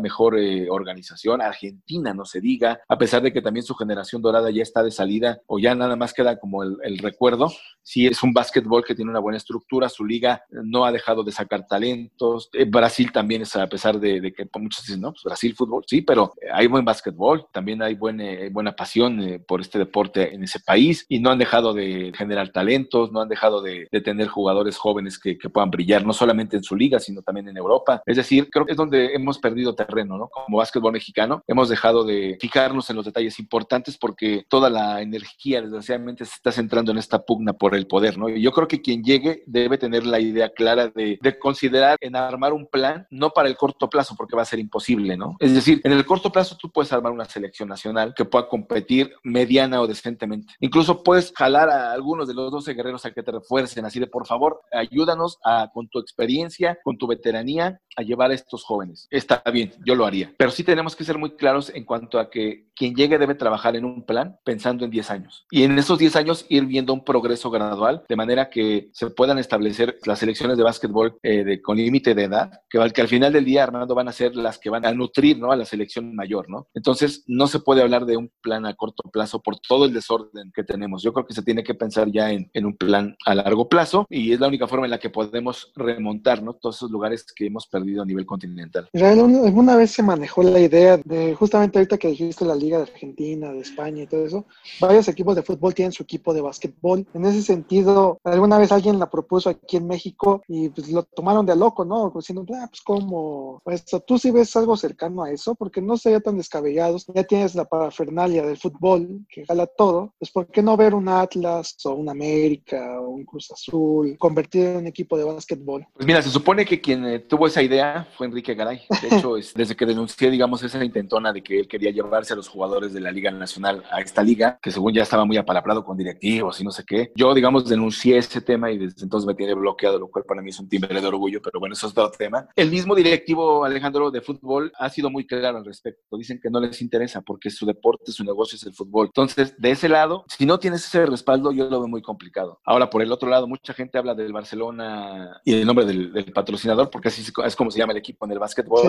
mejor eh, organización. Argentina, no se diga, a pesar de que también su generación dorada ya está de salida o ya nada más queda como el, recuerdo. Sí, es un básquetbol que tiene una buena estructura, su liga no ha dejado de sacar talentos. Eh, Brasil también es, a pesar de, que muchos dicen, no, pues Brasil fútbol, sí, pero hay buen básquetbol, también hay buena, buena pasión por este deporte en ese país y no han dejado de generar talentos, no han dejado de, tener jugadores jóvenes que, que puedan brillar, no solamente en su liga, sino también en Europa. Es decir, creo que es donde hemos perdido terreno, ¿no? Como básquetbol mexicano, hemos dejado de fijarnos en los detalles importantes porque toda la energía, desgraciadamente, se está centrando en esta pugna por el poder, ¿no? Y yo creo que quien llegue debe tener la idea clara de, de considerar en armar un plan, no para el corto plazo, porque va a ser imposible, ¿no? Es decir, en el corto plazo tú puedes armar una selección nacional que pueda competir mediana o decentemente. Incluso puedes jalar a algunos de los 12 guerreros a que te refuercen, así de por favor, ayúdanos a, con tu experiencia, con tu veteranía, a llevar a estos jóvenes. Está bien, yo lo haría. Pero sí tenemos que ser muy claros en cuanto a que quien llegue debe trabajar en un plan pensando en 10 años. Y en esos 10 años ir viendo un progreso gradual, de manera que se puedan establecer las selecciones de básquetbol eh, de, con límite de edad, que, al final del día, Armando, van a ser las que van a nutrir ¿no? a la selección mayor. ¿no? Entonces, no se puede hablar de un plan a corto plazo por todo el desorden que tenemos. Yo creo que se tiene que pensar ya en, un plan a largo plazo y es la única forma en la que podemos remontar todos esos lugares que hemos perdido a nivel continental. Israel, alguna vez se manejó la idea de, justamente ahorita que dijiste la Liga de Argentina, de España y todo eso, varios equipos de fútbol tienen su equipo de básquetbol. En ese sentido, alguna vez alguien la propuso aquí en México y pues lo tomaron de loco, ¿no? Diciendo, ah, pues cómo, esto, tú sí ves algo cercano a eso, porque no sería tan descabellados, ya tienes la parafernalia del fútbol que jala todo, pues ¿por qué no ver un Atlas o un América o un Cruz Azul convertido en un equipo de básquetbol? Pues mira, se supone que quien eh, tuvo esa idea fue Enrique Garay. De hecho, es, desde que denuncié, digamos, esa intentona de que él quería llevarse a los jugadores de la Liga Nacional a esta liga, que según ya estaba muy apalabrado con directivos y no sé qué, yo, digamos, denuncié ese tema y desde entonces me tiene bloqueado, lo cual para mí es un timbre de orgullo, pero bueno, eso es otro tema. El mismo directivo Alejandro de fútbol ha sido muy claro al respecto. Dicen que no les interesa porque su deporte, su negocio es el fútbol. Entonces, de ese lado, si no tienes ese respaldo, yo lo veo muy complicado. Ahora, por el otro lado, mucha gente habla del Barcelona y el nombre del, del patrocinador, porque así es como se llama el equipo en el básquetbol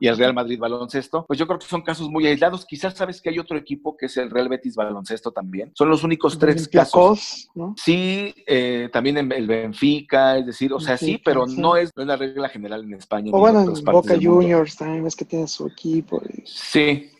y el Real Madrid baloncesto, pues yo creo que son casos muy aislados. Quizás sabes que hay otro equipo que es el Real Betis baloncesto también. Son los únicos tres casos. ¿no? Sí, eh, también el Benfica, es decir, o sea, sí, pero No, es, no es la regla general en España. O bueno, en Boca Juniors también es que tiene su equipo. Sí,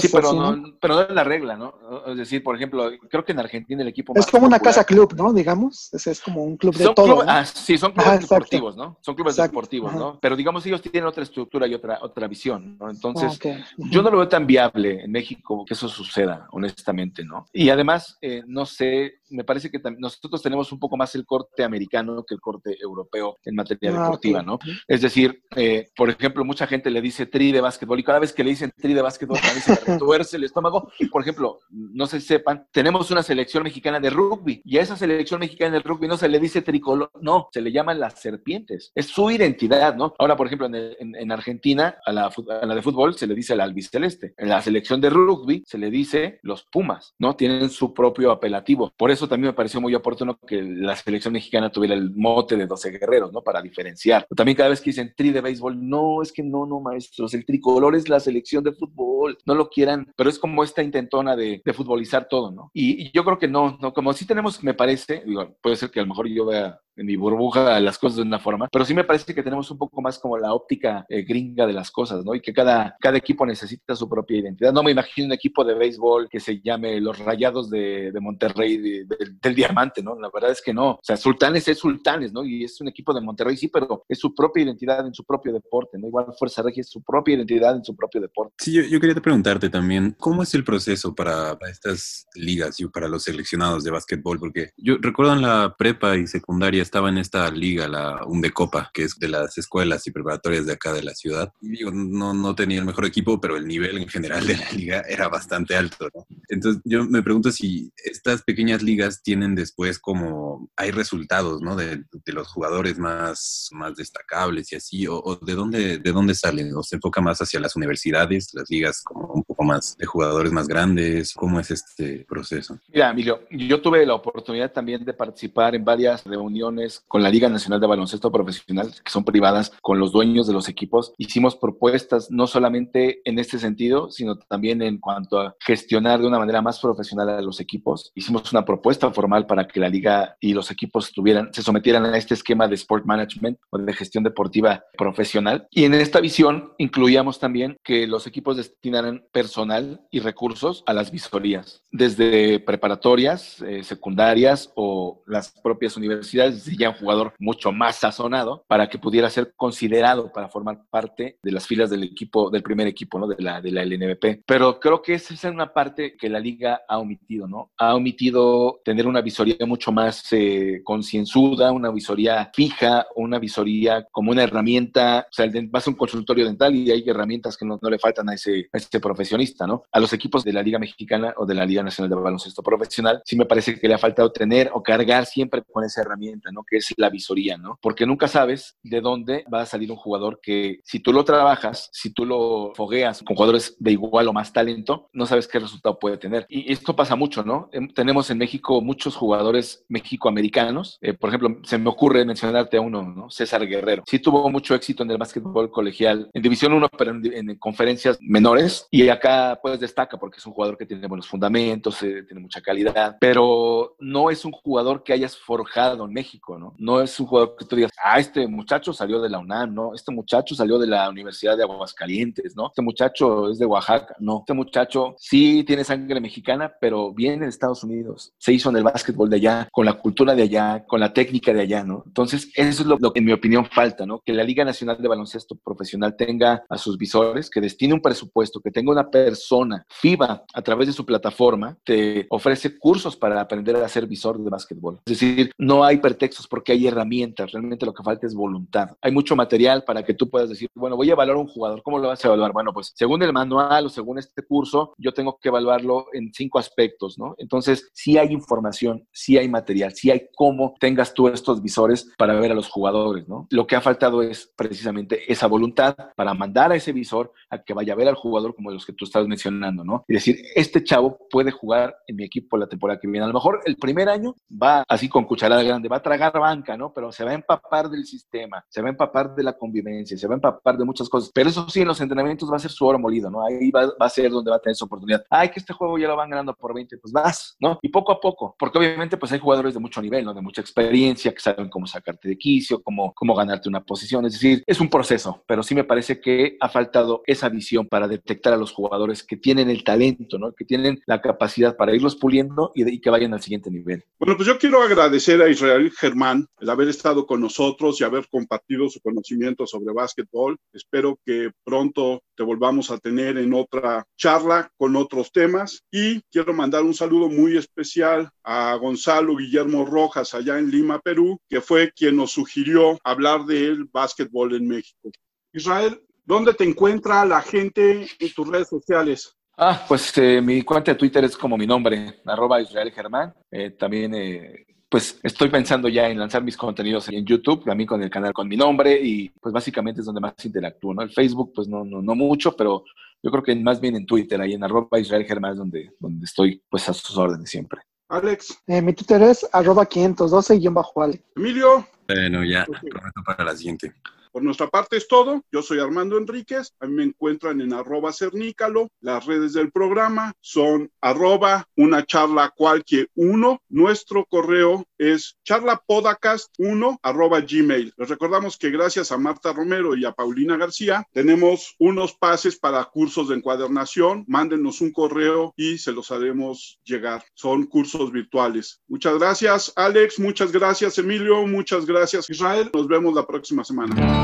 Sí, pero, no, pero no es la regla, ¿no? Es decir, por ejemplo, creo que en Argentina el equipo. Es como una casa club, ¿no? Digamos. Ese es como un club de todo. ah, sí, son clubes deportivos, ¿no? Son clubes deportivos, ¿no? Pero digamos, ellos tienen otra estructura y otra, otra visión, ¿no? Entonces, yo no lo veo tan viable en México que eso suceda, honestamente, ¿no? Y además, eh, no sé, me parece que nosotros tenemos un poco más el corte americano que el corte europeo en materia ah, deportiva, ¿no? Es decir, eh, por ejemplo, mucha gente le dice tri de básquetbol y cada vez que le dicen tri de básquetbol, a mí se me retuerce el estómago. Por ejemplo, no si sepan, tenemos una selección mexicana de rugby y a esa selección mexicana de rugby no se le dice tricolor, no, se le llaman las serpientes. Es su identidad, ¿no? Ahora, por ejemplo, en, Argentina, a la, a la, de fútbol se le dice el albiceleste. En la selección de rugby se le dice los pumas, ¿no? Tienen su propio apelativo. Por eso también me pareció muy oportuno que la selección mexicana tuviera el mote de 12 guerreros, ¿no? Para diferenciar. También cada vez que dicen tri de béisbol, no, es que no, no, maestros, el tricolor es la selección de fútbol, no lo quieran, pero es como esta intentona de, de futbolizar todo, ¿no? Y, yo creo que no, no, como sí tenemos, me parece, digo, puede ser que a lo mejor yo vea en mi burbuja las cosas de una forma, pero sí me parece que tenemos un poco más como la óptica eh, gringa de las cosas, ¿no? Y que cada, cada equipo necesita su propia identidad. No me imagino un equipo de béisbol que se llame los Rayados de, de Monterrey del Diamante, ¿no? La verdad es que no. O sea, Sultanes es Sultanes, ¿no? Y es un equipo de Monterrey, sí, pero es su propia identidad en su propio deporte, ¿no? Igual Fuerza Regia es su propia identidad en su propio deporte. Sí, yo, quería preguntarte también, ¿cómo es el proceso para, para estas ligas y para los seleccionados de básquetbol? Porque yo recuerdo en la prepa y secundaria estaba en esta liga, la Undecopa, que es de las escuelas y preparatorias de acá de la ciudad. Y digo, no, no tenía el mejor equipo, pero el nivel en general de la liga era bastante alto. Entonces yo me pregunto si estas pequeñas ligas tienen después como, hay resultados, ¿no? De, los jugadores más, más destacables y así, o, o, de, dónde, de dónde salen, o se enfoca más hacia las universidades, las ligas como un poco más de jugadores más grandes, ¿cómo es este proceso? Mira, Emilio, yo tuve la oportunidad también de participar en varias reuniones reuniones con la Liga Nacional de Baloncesto Profesional, que son privadas, con los dueños de los equipos. Hicimos propuestas no solamente en este sentido, sino también en cuanto a gestionar de una manera más profesional a los equipos. Hicimos una propuesta formal para que la liga y los equipos tuvieran, se sometieran a este esquema de sport management o de gestión deportiva profesional. Y en esta visión incluíamos también que los equipos destinaran personal y recursos a las visorías, desde preparatorias, eh, secundarias o las propias universidades, ya un jugador mucho más sazonado para que pudiera ser considerado para formar parte de las filas del equipo, del primer equipo, ¿no? De la, de la LNBP. Pero creo que esa es una parte que la liga ha omitido, ¿no? Ha omitido tener una visoría mucho más eh, concienzuda, una visoría fija, una visoría como una herramienta, o sea, vas a un consultorio dental y hay herramientas que no, no le faltan a ese, a ese profesionista, ¿no? A los equipos de la Liga Mexicana o de la Liga Nacional de Baloncesto Profesional, sí me parece que le ha faltado tener o cargar siempre con esa herramienta, ¿no? Que es la visoría, ¿no? Porque nunca sabes de dónde va a salir un jugador que si tú lo trabajas, si tú lo fogueas con jugadores de igual o más talento, no sabes qué resultado puede tener. Y esto pasa mucho, ¿no? Em, tenemos en México muchos jugadores mexicoamericanos. Eh, por ejemplo, se me ocurre mencionarte a uno, ¿no? César Guerrero. Sí tuvo mucho éxito en el básquetbol colegial, en División 1, pero en, conferencias menores. Y acá, pues, destaca porque es un jugador que tiene buenos fundamentos, eh, tiene mucha calidad, pero no es un jugador que hayas forjado en México, ¿no? Es un jugador que tú digas, ah, este muchacho salió de la UNAM, ¿no? Este muchacho salió de la Universidad de Aguascalientes, ¿no? Este muchacho es de Oaxaca, no. Este muchacho sí tiene sangre mexicana, pero viene de Estados Unidos. Se hizo en el básquetbol de allá, con la cultura de allá, con la técnica de allá, ¿no? Entonces, eso es lo, que en mi opinión falta, ¿no? Que la Liga Nacional de Baloncesto Profesional tenga a sus visores, que destine un presupuesto, que tenga una persona, FIBA, a través de su plataforma, te ofrece cursos para aprender a ser visor de básquetbol. Es decir, no hay pretextos porque hay herramientas, realmente lo que falta es voluntad. Hay mucho material para que tú puedas decir, bueno, voy a evaluar a un jugador, ¿cómo lo vas a evaluar? Bueno, pues según el manual o según este curso, yo tengo que evaluarlo en cinco aspectos, ¿no? Entonces, sí hay información, sí hay material, sí hay cómo tengas tú estos visores para ver a los jugadores, ¿no? Lo que ha faltado es precisamente esa voluntad para mandar a ese visor a que vaya a ver al jugador como los que tú estás mencionando, ¿no? Y decir, este chavo puede jugar en mi equipo la temporada que viene. A lo mejor el primer año va así con cucharada grande, va a tragar banca, ¿no? Pero se va a empapar del sistema, se va a empapar de la convivencia, se va a empapar de muchas cosas. Pero eso sí, en los entrenamientos va a ser su oro molido, ¿no? Ahí va, va a ser donde va a tener su oportunidad. Ay, que este juego ya lo van ganando por 20, pues vas, ¿no? Y poco a poco, porque obviamente pues hay jugadores de mucho nivel, ¿no? De mucha experiencia, que saben cómo sacarte de quicio, cómo, cómo ganarte una posición. Es decir, es un proceso, pero sí me parece que ha faltado esa visión para detectar a los jugadores que tienen el talento, ¿no? Que tienen la capacidad para irlos puliendo y, y que vayan al siguiente nivel. Bueno, pues yo quiero agradecer a Israel Germán el haber estado con nosotros y haber compartido su conocimiento sobre básquetbol. Espero que pronto te volvamos a tener en otra charla con otros temas y quiero mandar un saludo muy especial a Gonzalo Guillermo Rojas allá en Lima, Perú, que fue quien nos sugirió hablar del básquetbol en México. Israel, ¿dónde te encuentra la gente en tus redes sociales? Ah, pues eh, mi cuenta de Twitter es como mi nombre, arroba Israel Germán. Eh, también eh, pues estoy pensando ya en lanzar mis contenidos en YouTube, también con el canal con mi nombre y pues básicamente es donde más interactúo, ¿no? El Facebook pues no, no, no mucho, pero yo creo que más bien en Twitter, ahí en arroba Israel Germán es donde, donde estoy pues a sus órdenes siempre. Alex. Eh, mi Twitter es arroba 512-ale. Emilio. Bueno, ya, prometo para la siguiente. Por nuestra parte es todo. Yo soy Armando Enríquez. A mí me encuentran en arroba cernícalo. Las redes del programa son arroba una charla cualquier uno. Nuestro correo es charlapodcast1 arroba gmail. Les recordamos que gracias a Marta Romero y a Paulina García tenemos unos pases para cursos de encuadernación. Mándenos un correo y se los haremos llegar. Son cursos virtuales. Muchas gracias, Alex. Muchas gracias, Emilio. Muchas gracias, Israel. Nos vemos la próxima semana.